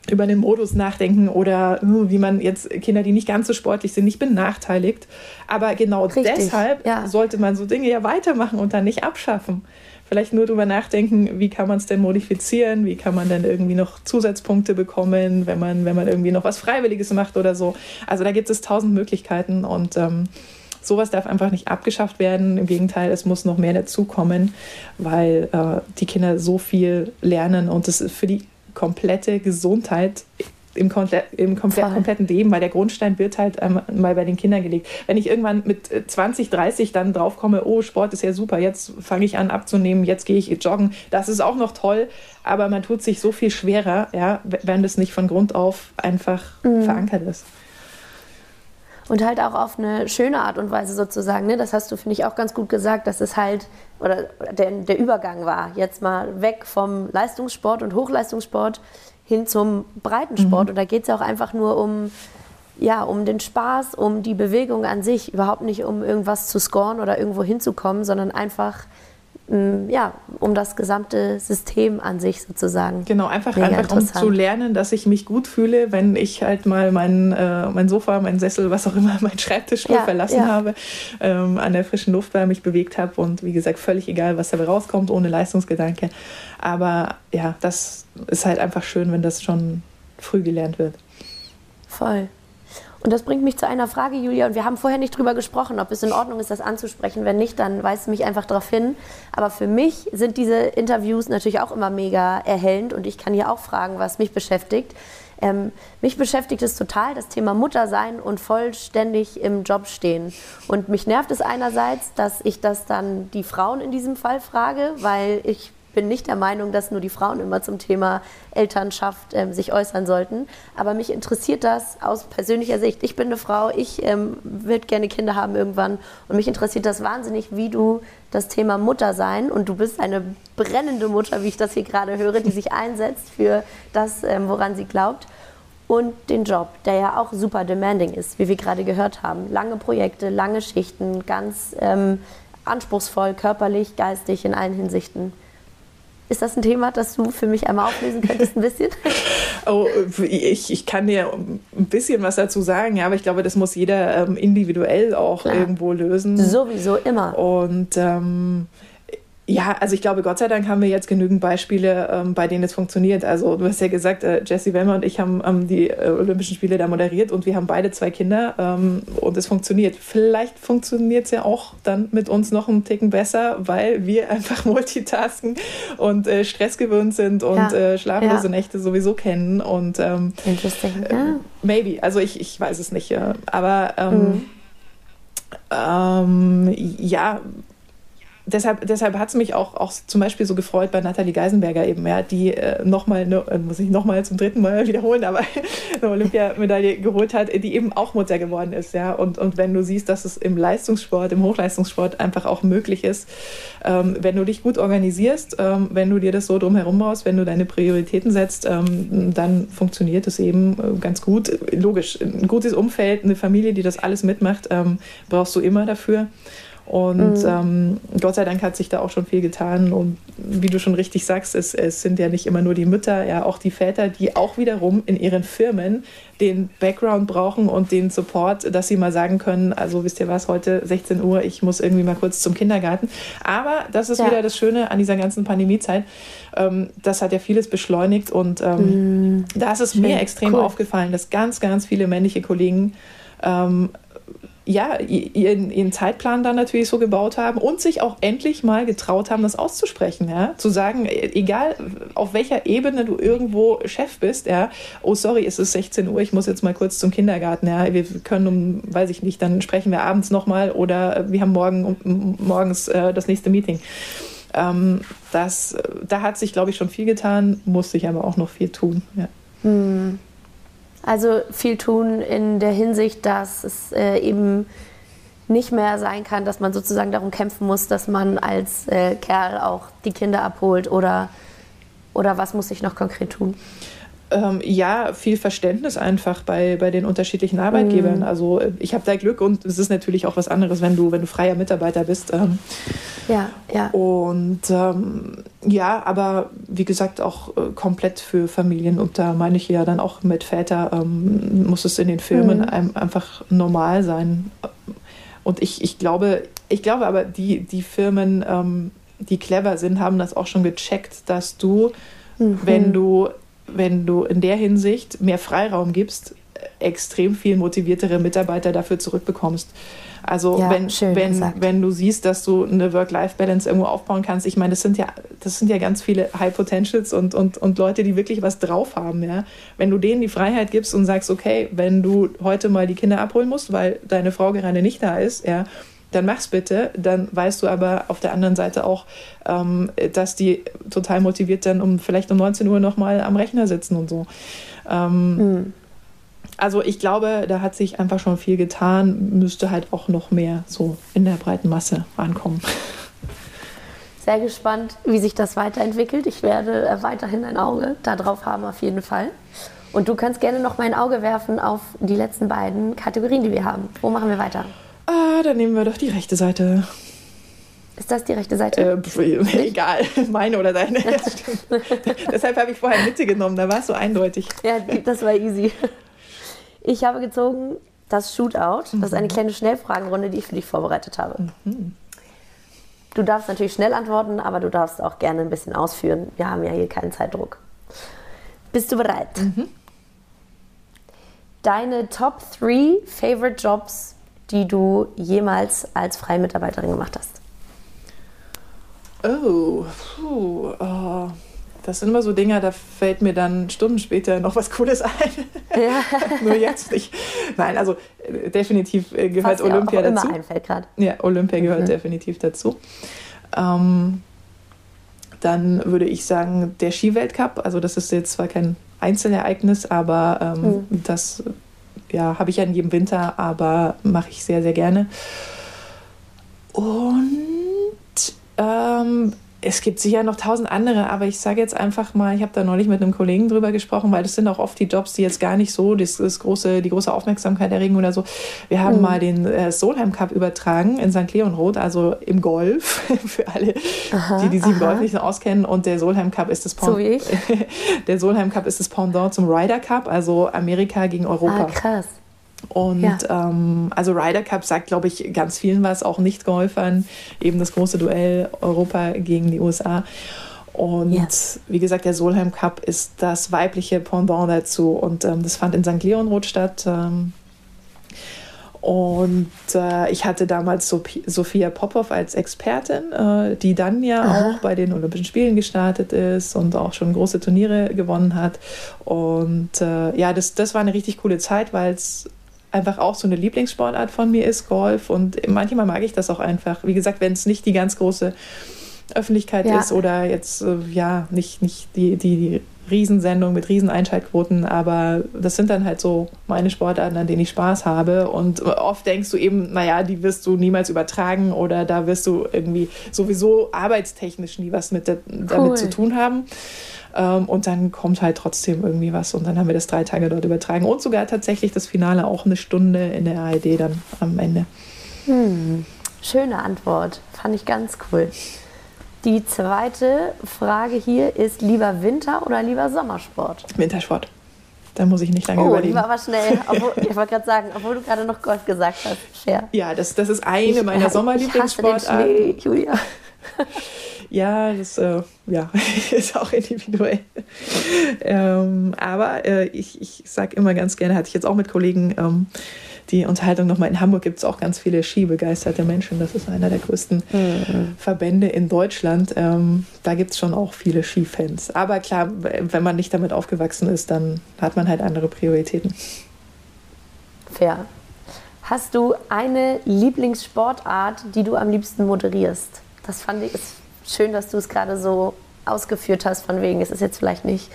über den Modus nachdenken oder uh, wie man jetzt Kinder, die nicht ganz so sportlich sind, nicht benachteiligt. Aber genau Richtig, deshalb ja. sollte man so Dinge ja weitermachen und dann nicht abschaffen. Vielleicht nur darüber nachdenken, wie kann man es denn modifizieren, wie kann man denn irgendwie noch Zusatzpunkte bekommen, wenn man, wenn man irgendwie noch was Freiwilliges macht oder so. Also da gibt es tausend Möglichkeiten und ähm, sowas darf einfach nicht abgeschafft werden. Im Gegenteil, es muss noch mehr dazukommen, weil äh, die Kinder so viel lernen und es für die komplette Gesundheit im, komplett, im komplett, kompletten Leben, weil der Grundstein wird halt ähm, mal bei den Kindern gelegt. Wenn ich irgendwann mit 20, äh, 30 dann draufkomme, oh, Sport ist ja super, jetzt fange ich an abzunehmen, jetzt gehe ich joggen, das ist auch noch toll, aber man tut sich so viel schwerer, ja, wenn das nicht von Grund auf einfach mhm. verankert ist und halt auch auf eine schöne Art und Weise sozusagen. Ne? Das hast du, finde ich, auch ganz gut gesagt, dass es halt, oder der, der Übergang war, jetzt mal weg vom Leistungssport und Hochleistungssport hin zum Breitensport. Mhm. Und da geht es ja auch einfach nur um, ja, um den Spaß, um die Bewegung an sich, überhaupt nicht um irgendwas zu scoren oder irgendwo hinzukommen, sondern einfach ja, um das gesamte System an sich sozusagen. Genau, einfach, einfach um zu lernen, dass ich mich gut fühle, wenn ich halt mal mein, äh, mein Sofa, mein Sessel, was auch immer, mein Schreibtisch ja, verlassen ja. habe, ähm, an der frischen Luft bei mich bewegt habe und wie gesagt, völlig egal, was dabei rauskommt, ohne Leistungsgedanke. Aber ja, das ist halt einfach schön, wenn das schon früh gelernt wird. Voll. Und das bringt mich zu einer Frage, Julia. Und wir haben vorher nicht drüber gesprochen, ob es in Ordnung ist, das anzusprechen. Wenn nicht, dann weist mich einfach darauf hin. Aber für mich sind diese Interviews natürlich auch immer mega erhellend. Und ich kann hier auch fragen, was mich beschäftigt. Ähm, mich beschäftigt es total, das Thema Mutter sein und vollständig im Job stehen. Und mich nervt es einerseits, dass ich das dann die Frauen in diesem Fall frage, weil ich bin nicht der Meinung, dass nur die Frauen immer zum Thema Elternschaft ähm, sich äußern sollten. Aber mich interessiert das aus persönlicher Sicht. Ich bin eine Frau, ich ähm, würde gerne Kinder haben irgendwann. Und mich interessiert das wahnsinnig, wie du das Thema Mutter sein und du bist eine brennende Mutter, wie ich das hier gerade höre, die sich einsetzt für das, ähm, woran sie glaubt. Und den Job, der ja auch super demanding ist, wie wir gerade gehört haben. Lange Projekte, lange Schichten, ganz ähm, anspruchsvoll, körperlich, geistig in allen Hinsichten. Ist das ein Thema, das du für mich einmal auflösen könntest, ein bisschen? oh, ich, ich kann dir ein bisschen was dazu sagen, ja, aber ich glaube, das muss jeder ähm, individuell auch Klar. irgendwo lösen. Sowieso immer. Und ähm, ja, also ich glaube, Gott sei Dank haben wir jetzt genügend Beispiele, ähm, bei denen es funktioniert. Also du hast ja gesagt, äh, Jesse Wemmer und ich haben ähm, die äh, Olympischen Spiele da moderiert und wir haben beide zwei Kinder ähm, und es funktioniert. Vielleicht funktioniert es ja auch dann mit uns noch einen Ticken besser, weil wir einfach multitasken und äh, stressgewöhnt sind und ja. äh, schlaflose ja. Nächte sowieso kennen. Und ähm, Interesting. Äh, ja. maybe, also ich, ich weiß es nicht. aber ähm, mhm. Ähm, ja, deshalb, deshalb hat es mich auch, auch zum Beispiel so gefreut bei Nathalie Geisenberger eben, ja, die äh, nochmal, ne, äh, muss ich nochmal zum dritten Mal wiederholen, aber eine Olympiamedaille geholt hat, die eben auch Mutter geworden ist, ja. Und, und wenn du siehst, dass es im Leistungssport, im Hochleistungssport einfach auch möglich ist, ähm, wenn du dich gut organisierst, ähm, wenn du dir das so drumherum baust, wenn du deine Prioritäten setzt, ähm, dann funktioniert es eben äh, ganz gut. Logisch, ein gutes Umfeld, eine Familie, die das alles mitmacht, ähm, brauchst du immer dafür. Und mhm. ähm, Gott sei Dank hat sich da auch schon viel getan. Und wie du schon richtig sagst, es, es sind ja nicht immer nur die Mütter, ja auch die Väter, die auch wiederum in ihren Firmen den Background brauchen und den Support, dass sie mal sagen können, also wisst ihr was, heute 16 Uhr, ich muss irgendwie mal kurz zum Kindergarten. Aber das ist ja. wieder das Schöne an dieser ganzen Pandemiezeit. Ähm, das hat ja vieles beschleunigt und ähm, mhm. da ist es mir extrem cool. aufgefallen, dass ganz, ganz viele männliche Kollegen ähm, ja, ihren, ihren Zeitplan dann natürlich so gebaut haben und sich auch endlich mal getraut haben, das auszusprechen, ja, zu sagen, e, egal auf welcher Ebene du irgendwo Chef bist, ja, oh sorry, es ist 16 Uhr, ich muss jetzt mal kurz zum Kindergarten, ja, wir können um, weiß ich nicht, dann sprechen wir abends nochmal oder wir haben morgen morgens äh, das nächste Meeting. Ähm, das, da hat sich, glaube ich, schon viel getan, muss sich aber auch noch viel tun, ja. Hm. Also viel tun in der Hinsicht, dass es äh, eben nicht mehr sein kann, dass man sozusagen darum kämpfen muss, dass man als äh, Kerl auch die Kinder abholt oder, oder was muss ich noch konkret tun? Ähm, ja, viel Verständnis einfach bei, bei den unterschiedlichen Arbeitgebern. Mhm. Also äh, ich habe da Glück und es ist natürlich auch was anderes, wenn du, wenn du freier Mitarbeiter bist. Ähm, ja, ja. Und ähm, ja, aber wie gesagt, auch äh, komplett für Familien. Und da meine ich ja dann auch mit Väter, ähm, muss es in den Filmen mhm. ein, einfach normal sein. Und ich, ich glaube, ich glaube aber, die, die Firmen, ähm, die clever sind, haben das auch schon gecheckt, dass du, mhm. wenn du wenn du in der Hinsicht mehr Freiraum gibst, extrem viel motiviertere Mitarbeiter dafür zurückbekommst. Also ja, wenn, wenn, wenn du siehst, dass du eine Work-Life-Balance irgendwo aufbauen kannst, ich meine, das sind ja, das sind ja ganz viele High Potentials und, und, und Leute, die wirklich was drauf haben, ja. Wenn du denen die Freiheit gibst und sagst, okay, wenn du heute mal die Kinder abholen musst, weil deine Frau gerade nicht da ist, ja, dann mach's bitte. Dann weißt du aber auf der anderen Seite auch, ähm, dass die total motiviert dann um vielleicht um 19 Uhr nochmal am Rechner sitzen und so. Ähm, mhm. Also ich glaube, da hat sich einfach schon viel getan, müsste halt auch noch mehr so in der breiten Masse ankommen. Sehr gespannt, wie sich das weiterentwickelt. Ich werde äh, weiterhin ein Auge darauf haben, auf jeden Fall. Und du kannst gerne noch mal ein Auge werfen auf die letzten beiden Kategorien, die wir haben. Wo machen wir weiter? Ah, dann nehmen wir doch die rechte Seite. Ist das die rechte Seite? Äh, egal, meine oder deine. Ja, Deshalb habe ich vorher Mitte genommen, da war es so eindeutig. Ja, das war easy. Ich habe gezogen das Shootout. Das ist eine mhm. kleine Schnellfragenrunde, die ich für dich vorbereitet habe. Mhm. Du darfst natürlich schnell antworten, aber du darfst auch gerne ein bisschen ausführen. Wir haben ja hier keinen Zeitdruck. Bist du bereit? Mhm. Deine Top 3 Favorite Jobs die du jemals als freie Mitarbeiterin gemacht hast? Oh, puh, oh. Das sind immer so Dinge, da fällt mir dann Stunden später noch was Cooles ein. Ja. Nur jetzt nicht. Nein, also äh, definitiv äh, gehört was Olympia auch dazu. Immer einfällt gerade. Ja, Olympia gehört mhm. definitiv dazu. Ähm, dann würde ich sagen, der Skiweltcup, also das ist jetzt zwar kein Einzelereignis, aber ähm, mhm. das ja, habe ich ja in jedem Winter, aber mache ich sehr, sehr gerne. Und ähm, es gibt sicher noch tausend andere, aber ich sage jetzt einfach mal, ich habe da neulich mit einem Kollegen drüber gesprochen, weil das sind auch oft die Jobs, die jetzt gar nicht so das, das große, die große Aufmerksamkeit erregen oder so. Wir haben mhm. mal den äh, Solheim Cup übertragen in St. Leonroth, also im Golf, für alle, aha, die, die sich im Golf nicht so auskennen. Und der Solheim Cup ist das Pendant. So der Solheim Cup ist das Pendant zum Ryder Cup, also Amerika gegen Europa. Ah, krass. Und ja. ähm, also Ryder Cup sagt, glaube ich, ganz vielen was, auch Nicht-Golfern, eben das große Duell Europa gegen die USA. Und ja. wie gesagt, der Solheim Cup ist das weibliche Pendant dazu. Und ähm, das fand in St. Leonroth statt. Ähm, und äh, ich hatte damals Sophia Popov als Expertin, äh, die dann ja Aha. auch bei den Olympischen Spielen gestartet ist und auch schon große Turniere gewonnen hat. Und äh, ja, das, das war eine richtig coole Zeit, weil es einfach auch so eine Lieblingssportart von mir ist, Golf. Und manchmal mag ich das auch einfach. Wie gesagt, wenn es nicht die ganz große Öffentlichkeit ja. ist oder jetzt äh, ja nicht, nicht die, die, die Riesensendung mit Rieseneinschaltquoten, aber das sind dann halt so meine Sportarten, an denen ich Spaß habe. Und oft denkst du eben, naja, die wirst du niemals übertragen oder da wirst du irgendwie sowieso arbeitstechnisch nie was mit der, cool. damit zu tun haben. Ähm, und dann kommt halt trotzdem irgendwie was. Und dann haben wir das drei Tage dort übertragen. Und sogar tatsächlich das Finale auch eine Stunde in der ARD dann am Ende. Hm. Schöne Antwort. Fand ich ganz cool. Die zweite Frage hier ist lieber Winter- oder lieber Sommersport? Wintersport. Da muss ich nicht lange oh, überlegen. Oh, aber schnell. Obwohl, ich wollte gerade sagen, obwohl du gerade noch Golf gesagt hast. Fair. Ja, das, das ist eine ich, meiner Sommerlieblingssportarten. Julia. Ja, das äh, ja, ist auch individuell. ähm, aber äh, ich, ich sage immer ganz gerne, hatte ich jetzt auch mit Kollegen ähm, die Unterhaltung nochmal, in Hamburg gibt es auch ganz viele skibegeisterte Menschen. Das ist einer der größten mhm. Verbände in Deutschland. Ähm, da gibt es schon auch viele Skifans. Aber klar, wenn man nicht damit aufgewachsen ist, dann hat man halt andere Prioritäten. Fair. Hast du eine Lieblingssportart, die du am liebsten moderierst? Das fand ich, ist schön, dass du es gerade so ausgeführt hast, von wegen, es ist jetzt vielleicht nicht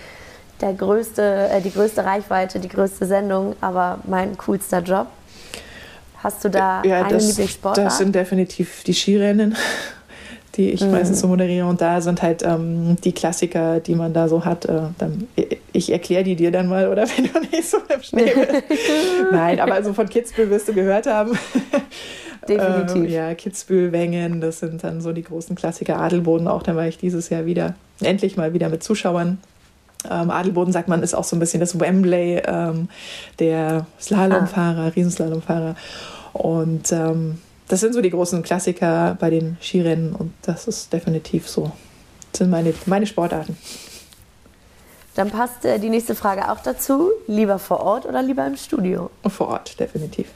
der größte, äh, die größte Reichweite, die größte Sendung, aber mein coolster Job. Hast du da ja, eine das, Lieblingssportart? Das sind definitiv die Skirennen, die ich mhm. meistens so moderiere. Und da sind halt ähm, die Klassiker, die man da so hat. Äh, dann, ich erkläre die dir dann mal, oder wenn du nicht so im Schnee bist. Nein, aber also von Kitzbühel wirst du gehört haben. Definitiv. Ähm, ja, Kitzbühel, Wengen, das sind dann so die großen Klassiker. Adelboden auch, da war ich dieses Jahr wieder, endlich mal wieder mit Zuschauern. Ähm, Adelboden sagt man, ist auch so ein bisschen das Wembley ähm, der Slalomfahrer, ah. Riesenslalomfahrer. Und ähm, das sind so die großen Klassiker bei den Skirennen und das ist definitiv so. Das sind meine, meine Sportarten. Dann passt äh, die nächste Frage auch dazu. Lieber vor Ort oder lieber im Studio? Vor Ort, definitiv.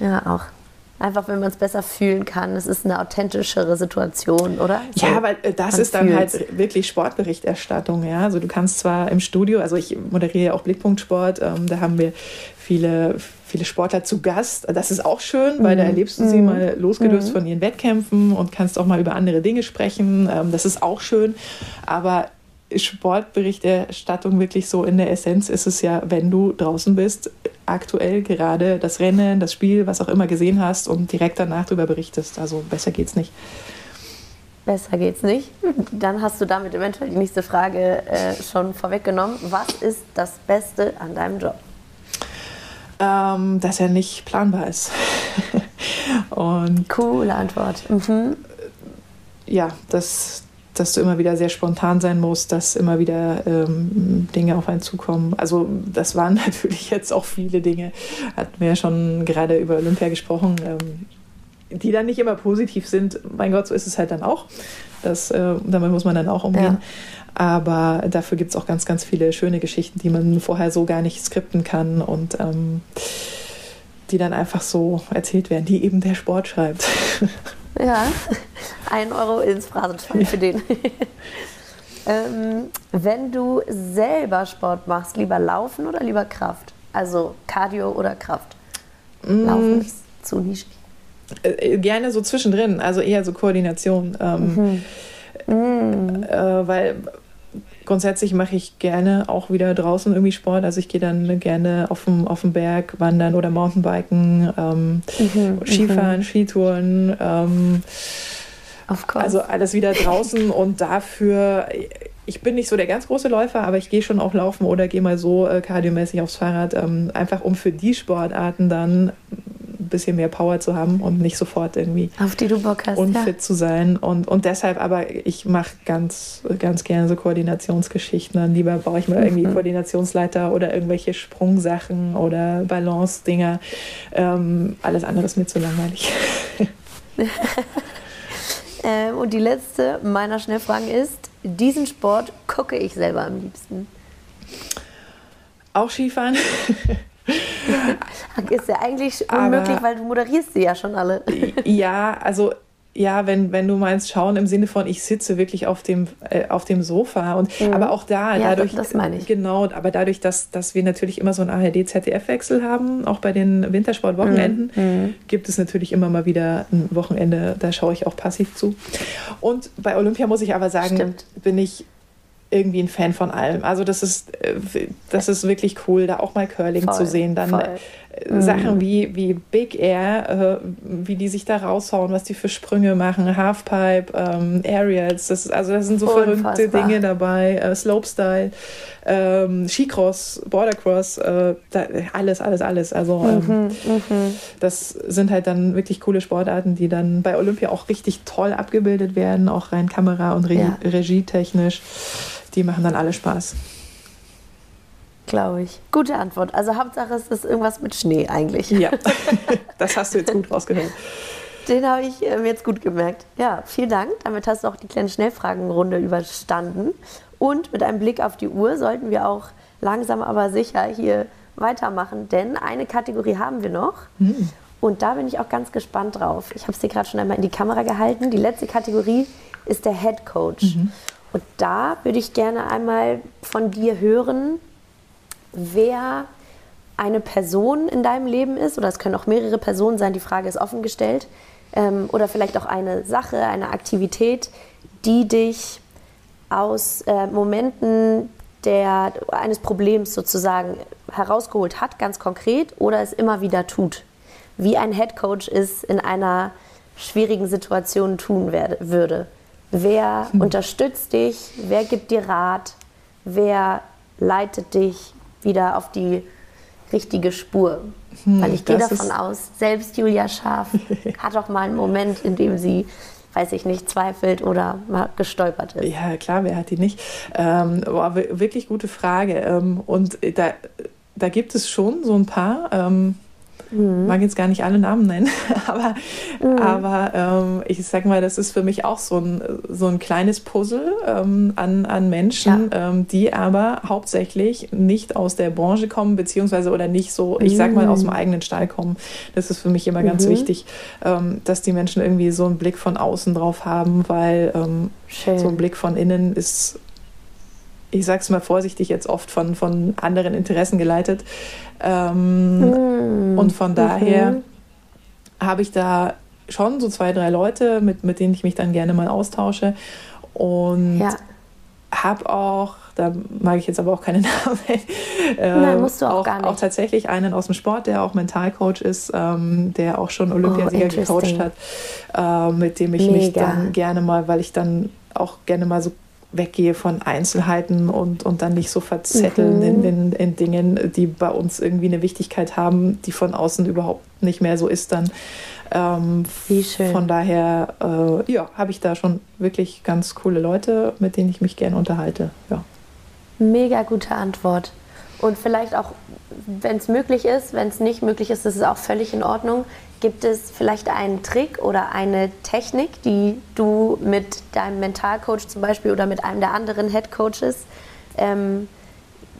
Ja, auch. Einfach, wenn man es besser fühlen kann. Es ist eine authentischere Situation, oder? So, ja, weil äh, das ist dann fühlt's. halt wirklich Sportberichterstattung. Ja, also du kannst zwar im Studio, also ich moderiere ja auch Blickpunkt Sport, ähm, da haben wir viele, viele Sportler zu Gast. Das ist auch schön, weil mhm. da erlebst du sie mhm. mal losgelöst mhm. von ihren Wettkämpfen und kannst auch mal über andere Dinge sprechen. Ähm, das ist auch schön. Aber Sportberichterstattung wirklich so in der Essenz ist es ja, wenn du draußen bist, aktuell gerade das Rennen, das Spiel, was auch immer gesehen hast und direkt danach darüber berichtest. Also besser geht's nicht. Besser geht's nicht. Dann hast du damit eventuell die nächste Frage äh, schon vorweggenommen. Was ist das Beste an deinem Job? Ähm, dass er nicht planbar ist. und Coole Antwort. Mhm. Ja, das, dass du immer wieder sehr spontan sein musst, dass immer wieder ähm, Dinge auf einen zukommen. Also das waren natürlich jetzt auch viele Dinge, hatten wir ja schon gerade über Olympia gesprochen, ähm, die dann nicht immer positiv sind. Mein Gott, so ist es halt dann auch. Das, äh, damit muss man dann auch umgehen. Ja. Aber dafür gibt es auch ganz, ganz viele schöne Geschichten, die man vorher so gar nicht skripten kann und ähm, die dann einfach so erzählt werden, die eben der Sport schreibt. Ja, ein Euro ins Phrasenschwein für den. ähm, wenn du selber Sport machst, lieber Laufen oder lieber Kraft? Also Cardio oder Kraft? Mm. Laufen ist zu nischig. Äh, äh, gerne so zwischendrin, also eher so Koordination. Ähm, mhm. äh, weil grundsätzlich mache ich gerne auch wieder draußen irgendwie Sport. Also ich gehe dann gerne auf dem, auf dem Berg wandern oder Mountainbiken, ähm, mhm, Skifahren, mhm. Skitouren. Ähm, also alles wieder draußen und dafür, ich bin nicht so der ganz große Läufer, aber ich gehe schon auch laufen oder gehe mal so äh, kardiomäßig aufs Fahrrad, ähm, einfach um für die Sportarten dann ein bisschen mehr Power zu haben und nicht sofort irgendwie auf die du Bock hast, unfit ja. zu sein. Und, und deshalb aber, ich mache ganz, ganz gerne so Koordinationsgeschichten. Dann lieber baue ich mal irgendwie mhm. Koordinationsleiter oder irgendwelche Sprungsachen oder Balance-Dinger. Ähm, alles andere ist mir zu langweilig. ähm, und die letzte meiner Schnellfragen ist, diesen Sport gucke ich selber am liebsten. Auch Skifahren. ist ja eigentlich unmöglich, Aber, weil du moderierst sie ja schon alle. ja, also ja, wenn, wenn du meinst, schauen im Sinne von, ich sitze wirklich auf dem, äh, auf dem Sofa. Und, mhm. Aber auch da, ja, dadurch. Das meine ich. Genau, aber dadurch, dass, dass wir natürlich immer so einen ARD-ZDF-Wechsel haben, auch bei den Wintersportwochenenden, mhm. mhm. gibt es natürlich immer mal wieder ein Wochenende, da schaue ich auch passiv zu. Und bei Olympia muss ich aber sagen, Stimmt. bin ich irgendwie ein Fan von allem. Also das ist, äh, das ist wirklich cool, da auch mal Curling voll, zu sehen. Dann voll. Äh, Sachen mhm. wie, wie Big Air, äh, wie die sich da raushauen, was die für Sprünge machen, Halfpipe, ähm, Aerials, das ist, also das sind so Unfassbar. verrückte Dinge dabei, äh, Slopestyle, ähm, Skicross, Bordercross, äh, da, alles, alles, alles. Also ähm, mhm, mhm. das sind halt dann wirklich coole Sportarten, die dann bei Olympia auch richtig toll abgebildet werden, auch rein Kamera- und Re ja. regietechnisch die machen dann alle Spaß. Glaube ich. Gute Antwort. Also Hauptsache es ist irgendwas mit Schnee eigentlich. Ja, das hast du jetzt gut rausgehört. Den habe ich mir jetzt gut gemerkt. Ja, vielen Dank. Damit hast du auch die kleine Schnellfragenrunde überstanden. Und mit einem Blick auf die Uhr sollten wir auch langsam aber sicher hier weitermachen, denn eine Kategorie haben wir noch. Hm. Und da bin ich auch ganz gespannt drauf. Ich habe es dir gerade schon einmal in die Kamera gehalten. Die letzte Kategorie ist der Head Coach. Mhm. Und da würde ich gerne einmal von dir hören, wer eine Person in deinem Leben ist, oder es können auch mehrere Personen sein, die Frage ist offen gestellt, ähm, oder vielleicht auch eine Sache, eine Aktivität, die dich aus äh, Momenten der, eines Problems sozusagen herausgeholt hat, ganz konkret, oder es immer wieder tut. Wie ein Head Coach es in einer schwierigen Situation tun werde, würde. Wer hm. unterstützt dich? Wer gibt dir Rat? Wer leitet dich wieder auf die richtige Spur? Hm, Weil ich gehe davon aus, selbst Julia Scharf hat auch mal einen Moment, in dem sie weiß ich nicht, zweifelt oder mal gestolpert ist. Ja, klar, wer hat die nicht? Ähm, boah, wirklich gute Frage. Ähm, und da, da gibt es schon so ein paar. Ähm, mhm. mag jetzt gar nicht alle Namen nennen, aber, mhm. aber ähm, ich sag mal, das ist für mich auch so ein, so ein kleines Puzzle ähm, an, an Menschen, ja. ähm, die aber hauptsächlich nicht aus der Branche kommen, beziehungsweise oder nicht so, ich sag mal, aus dem mhm. eigenen Stall kommen. Das ist für mich immer ganz mhm. wichtig, ähm, dass die Menschen irgendwie so einen Blick von außen drauf haben, weil ähm, so ein Blick von innen ist ich sag's mal vorsichtig, jetzt oft von, von anderen Interessen geleitet. Ähm, mm. Und von daher mhm. habe ich da schon so zwei, drei Leute, mit, mit denen ich mich dann gerne mal austausche. Und ja. habe auch, da mag ich jetzt aber auch keine Namen äh, Nein, musst du auch, auch, gar nicht. auch tatsächlich einen aus dem Sport, der auch Mentalcoach ist, ähm, der auch schon Olympiasieger oh, gecoacht hat, äh, mit dem ich Mega. mich dann gerne mal, weil ich dann auch gerne mal so weggehe von Einzelheiten und, und dann nicht so verzetteln mhm. in, in, in, Dingen, die bei uns irgendwie eine Wichtigkeit haben, die von außen überhaupt nicht mehr so ist dann. Ähm, Wie schön. Von daher, äh, ja, habe ich da schon wirklich ganz coole Leute, mit denen ich mich gerne unterhalte. Ja. Mega gute Antwort. Und vielleicht auch, wenn es möglich ist, wenn es nicht möglich ist, ist es auch völlig in Ordnung. Gibt es vielleicht einen Trick oder eine Technik, die du mit deinem Mentalcoach zum Beispiel oder mit einem der anderen Headcoaches ähm,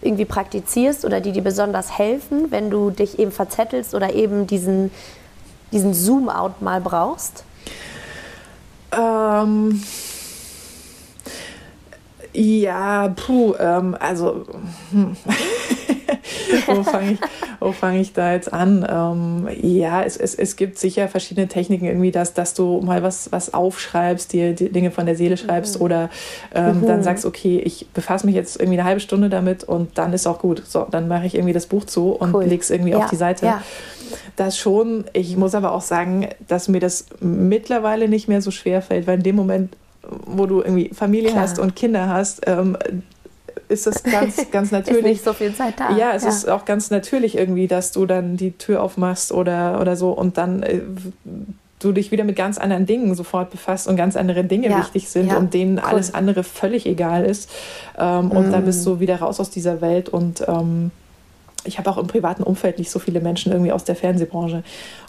irgendwie praktizierst oder die dir besonders helfen, wenn du dich eben verzettelst oder eben diesen, diesen Zoom-out mal brauchst? Ähm, ja, puh, ähm, also hm. wo fange ich, fang ich da jetzt an? Ähm, ja, es, es, es gibt sicher verschiedene Techniken, irgendwie, dass, dass du mal was, was aufschreibst, dir die Dinge von der Seele schreibst mhm. oder ähm, mhm. dann sagst, okay, ich befasse mich jetzt irgendwie eine halbe Stunde damit und dann ist auch gut. So, dann mache ich irgendwie das Buch zu und cool. es irgendwie ja. auf die Seite. Ja. Das schon. Ich muss aber auch sagen, dass mir das mittlerweile nicht mehr so schwer fällt, weil in dem Moment wo du irgendwie Familie Klar. hast und Kinder hast, ähm, ist es ganz, ganz natürlich. ist nicht so viel Zeit da. Ja, es ja. ist auch ganz natürlich irgendwie, dass du dann die Tür aufmachst oder, oder so und dann äh, du dich wieder mit ganz anderen Dingen sofort befasst und ganz andere Dinge ja. wichtig sind ja. und denen cool. alles andere völlig egal ist. Ähm, und mm. dann bist du wieder raus aus dieser Welt und ähm, ich habe auch im privaten Umfeld nicht so viele Menschen irgendwie aus der Fernsehbranche.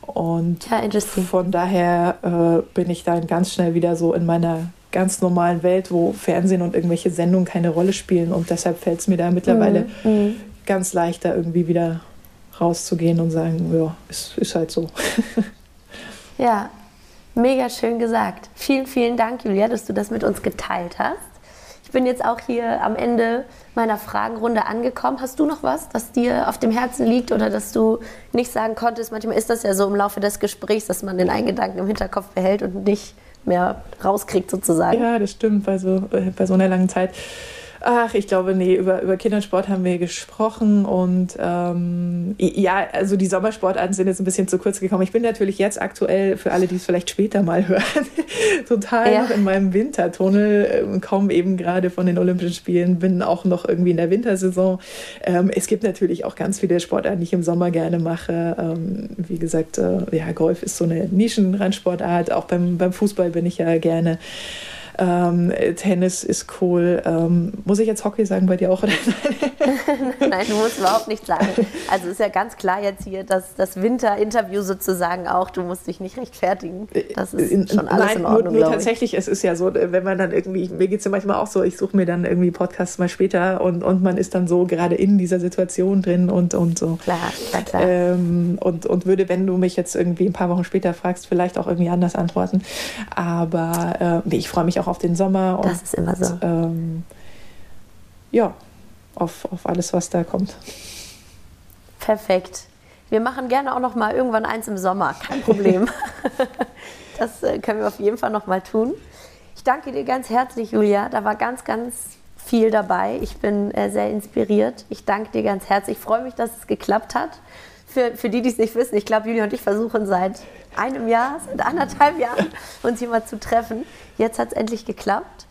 Und ja, von daher äh, bin ich dann ganz schnell wieder so in meiner ganz normalen Welt, wo Fernsehen und irgendwelche Sendungen keine Rolle spielen. Und deshalb fällt es mir da mittlerweile mhm. mhm. ganz leicht, da irgendwie wieder rauszugehen und sagen, ja, es ist halt so. ja, mega schön gesagt. Vielen, vielen Dank, Julia, dass du das mit uns geteilt hast. Ich bin jetzt auch hier am Ende meiner Fragenrunde angekommen. Hast du noch was, das dir auf dem Herzen liegt oder dass du nicht sagen konntest? Manchmal ist das ja so im Laufe des Gesprächs, dass man den einen Gedanken im Hinterkopf behält und nicht mehr rauskriegt sozusagen. Ja, das stimmt, bei so, äh, bei so einer langen Zeit. Ach, ich glaube, nee, über, über Kindersport haben wir gesprochen und ähm, ja, also die Sommersportarten sind jetzt ein bisschen zu kurz gekommen. Ich bin natürlich jetzt aktuell, für alle, die es vielleicht später mal hören, total ja. noch in meinem Wintertunnel, ähm, komme eben gerade von den Olympischen Spielen, bin auch noch irgendwie in der Wintersaison. Ähm, es gibt natürlich auch ganz viele Sportarten, die ich im Sommer gerne mache. Ähm, wie gesagt, äh, ja, Golf ist so eine Nischenrandsportart, auch beim, beim Fußball bin ich ja gerne. Ähm, Tennis ist cool. Ähm, muss ich jetzt Hockey sagen bei dir auch? Nein, du musst überhaupt nicht sagen. Also ist ja ganz klar jetzt hier, dass das Winter-Interview sozusagen auch, du musst dich nicht rechtfertigen. Das ist schon alles Nein, in Ordnung. Nur, nur tatsächlich, es ist ja so, wenn man dann irgendwie, mir geht es ja manchmal auch so, ich suche mir dann irgendwie Podcasts mal später und, und man ist dann so gerade in dieser Situation drin und, und so. Klar, klar, klar. Ähm, und, und würde, wenn du mich jetzt irgendwie ein paar Wochen später fragst, vielleicht auch irgendwie anders antworten. Aber äh, ich freue mich auch auch auf den Sommer. Das und, ist immer so. Ähm, ja, auf, auf alles, was da kommt. Perfekt. Wir machen gerne auch noch mal irgendwann eins im Sommer, kein Problem. das äh, können wir auf jeden Fall noch mal tun. Ich danke dir ganz herzlich, Julia. Da war ganz, ganz viel dabei. Ich bin äh, sehr inspiriert. Ich danke dir ganz herzlich. Ich freue mich, dass es geklappt hat. Für, für die, die es nicht wissen, ich glaube, Julia und ich versuchen seit einem Jahr, seit anderthalb Jahren, uns hier mal zu treffen. Jetzt hat es endlich geklappt.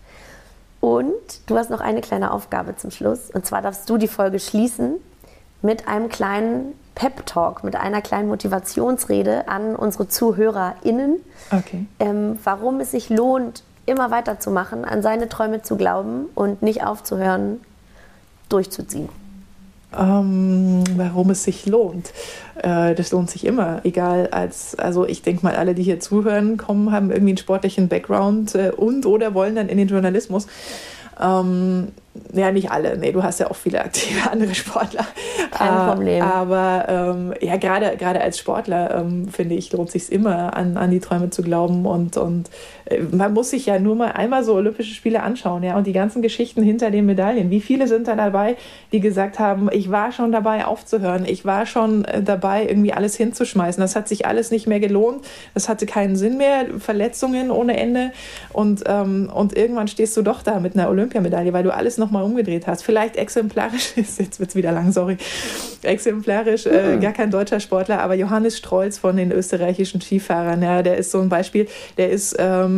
Und du hast noch eine kleine Aufgabe zum Schluss. Und zwar darfst du die Folge schließen mit einem kleinen Pep-Talk, mit einer kleinen Motivationsrede an unsere ZuhörerInnen. Okay. Ähm, warum es sich lohnt, immer weiterzumachen, an seine Träume zu glauben und nicht aufzuhören, durchzuziehen. Ähm, warum es sich lohnt. Äh, das lohnt sich immer, egal als, also ich denke mal, alle, die hier zuhören, kommen, haben irgendwie einen sportlichen Background äh, und oder wollen dann in den Journalismus. Ähm, ja, nicht alle. Nee, du hast ja auch viele aktive andere Sportler. Kein äh, Problem. Aber ähm, ja, gerade gerade als Sportler ähm, finde ich, lohnt sich immer an, an die Träume zu glauben und und man muss sich ja nur mal einmal so Olympische Spiele anschauen, ja, und die ganzen Geschichten hinter den Medaillen. Wie viele sind da dabei, die gesagt haben, ich war schon dabei aufzuhören, ich war schon äh, dabei irgendwie alles hinzuschmeißen. Das hat sich alles nicht mehr gelohnt, das hatte keinen Sinn mehr, Verletzungen ohne Ende und ähm, und irgendwann stehst du doch da mit einer Olympiamedaille, weil du alles noch nochmal umgedreht hast. Vielleicht exemplarisch ist, jetzt wird es wieder lang, sorry, exemplarisch, äh, mhm. gar kein deutscher Sportler, aber Johannes Strolz von den österreichischen Skifahrern, ja, der ist so ein Beispiel, der ist ähm,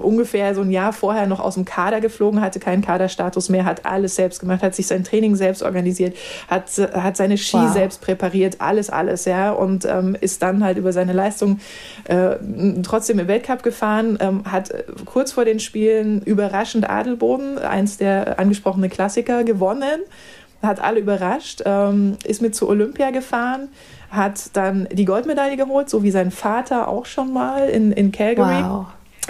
ungefähr so ein Jahr vorher noch aus dem Kader geflogen, hatte keinen Kaderstatus mehr, hat alles selbst gemacht, hat sich sein Training selbst organisiert, hat, hat seine Ski wow. selbst präpariert, alles, alles, ja, und ähm, ist dann halt über seine Leistung äh, trotzdem im Weltcup gefahren, ähm, hat kurz vor den Spielen überraschend Adelboden, eins der angesprochenen angesprochene Klassiker gewonnen, hat alle überrascht, ähm, ist mit zu Olympia gefahren, hat dann die Goldmedaille geholt, so wie sein Vater auch schon mal in, in Calgary. Wow.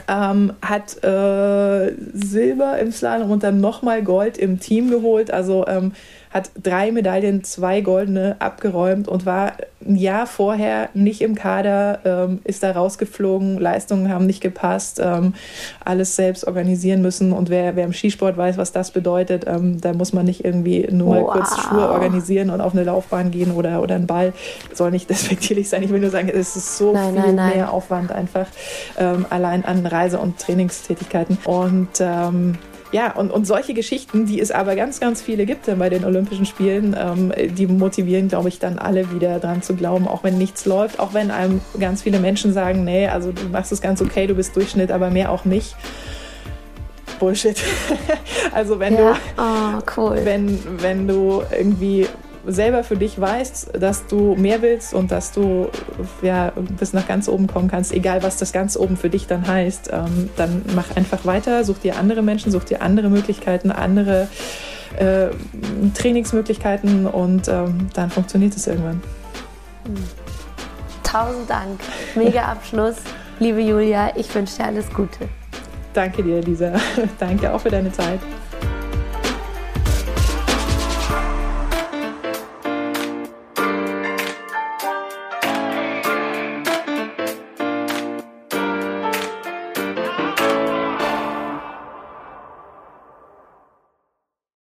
Ähm, hat äh, Silber im Slalom und dann nochmal Gold im Team geholt. Also ähm, hat drei Medaillen, zwei goldene abgeräumt und war ein Jahr vorher nicht im Kader, ähm, ist da rausgeflogen, Leistungen haben nicht gepasst, ähm, alles selbst organisieren müssen. Und wer, wer im Skisport weiß, was das bedeutet, ähm, da muss man nicht irgendwie nur wow. kurz Schuhe organisieren und auf eine Laufbahn gehen oder, oder einen Ball. Soll nicht despektierlich sein. Ich will nur sagen, es ist so nein, viel nein, nein. mehr Aufwand einfach ähm, allein an Reise- und Trainingstätigkeiten. Und ähm, ja, und, und solche Geschichten, die es aber ganz, ganz viele gibt bei den Olympischen Spielen, ähm, die motivieren, glaube ich, dann alle wieder dran zu glauben, auch wenn nichts läuft, auch wenn einem ganz viele Menschen sagen, nee, also du machst es ganz okay, du bist Durchschnitt, aber mehr auch nicht. Bullshit. also wenn ja. du, oh, cool. wenn, wenn du irgendwie selber für dich weißt, dass du mehr willst und dass du ja, bis nach ganz oben kommen kannst, egal was das ganz oben für dich dann heißt, ähm, dann mach einfach weiter, such dir andere Menschen, such dir andere Möglichkeiten, andere äh, Trainingsmöglichkeiten und ähm, dann funktioniert es irgendwann. Tausend Dank. Mega Abschluss. Liebe Julia, ich wünsche dir alles Gute. Danke dir, Lisa. Danke auch für deine Zeit.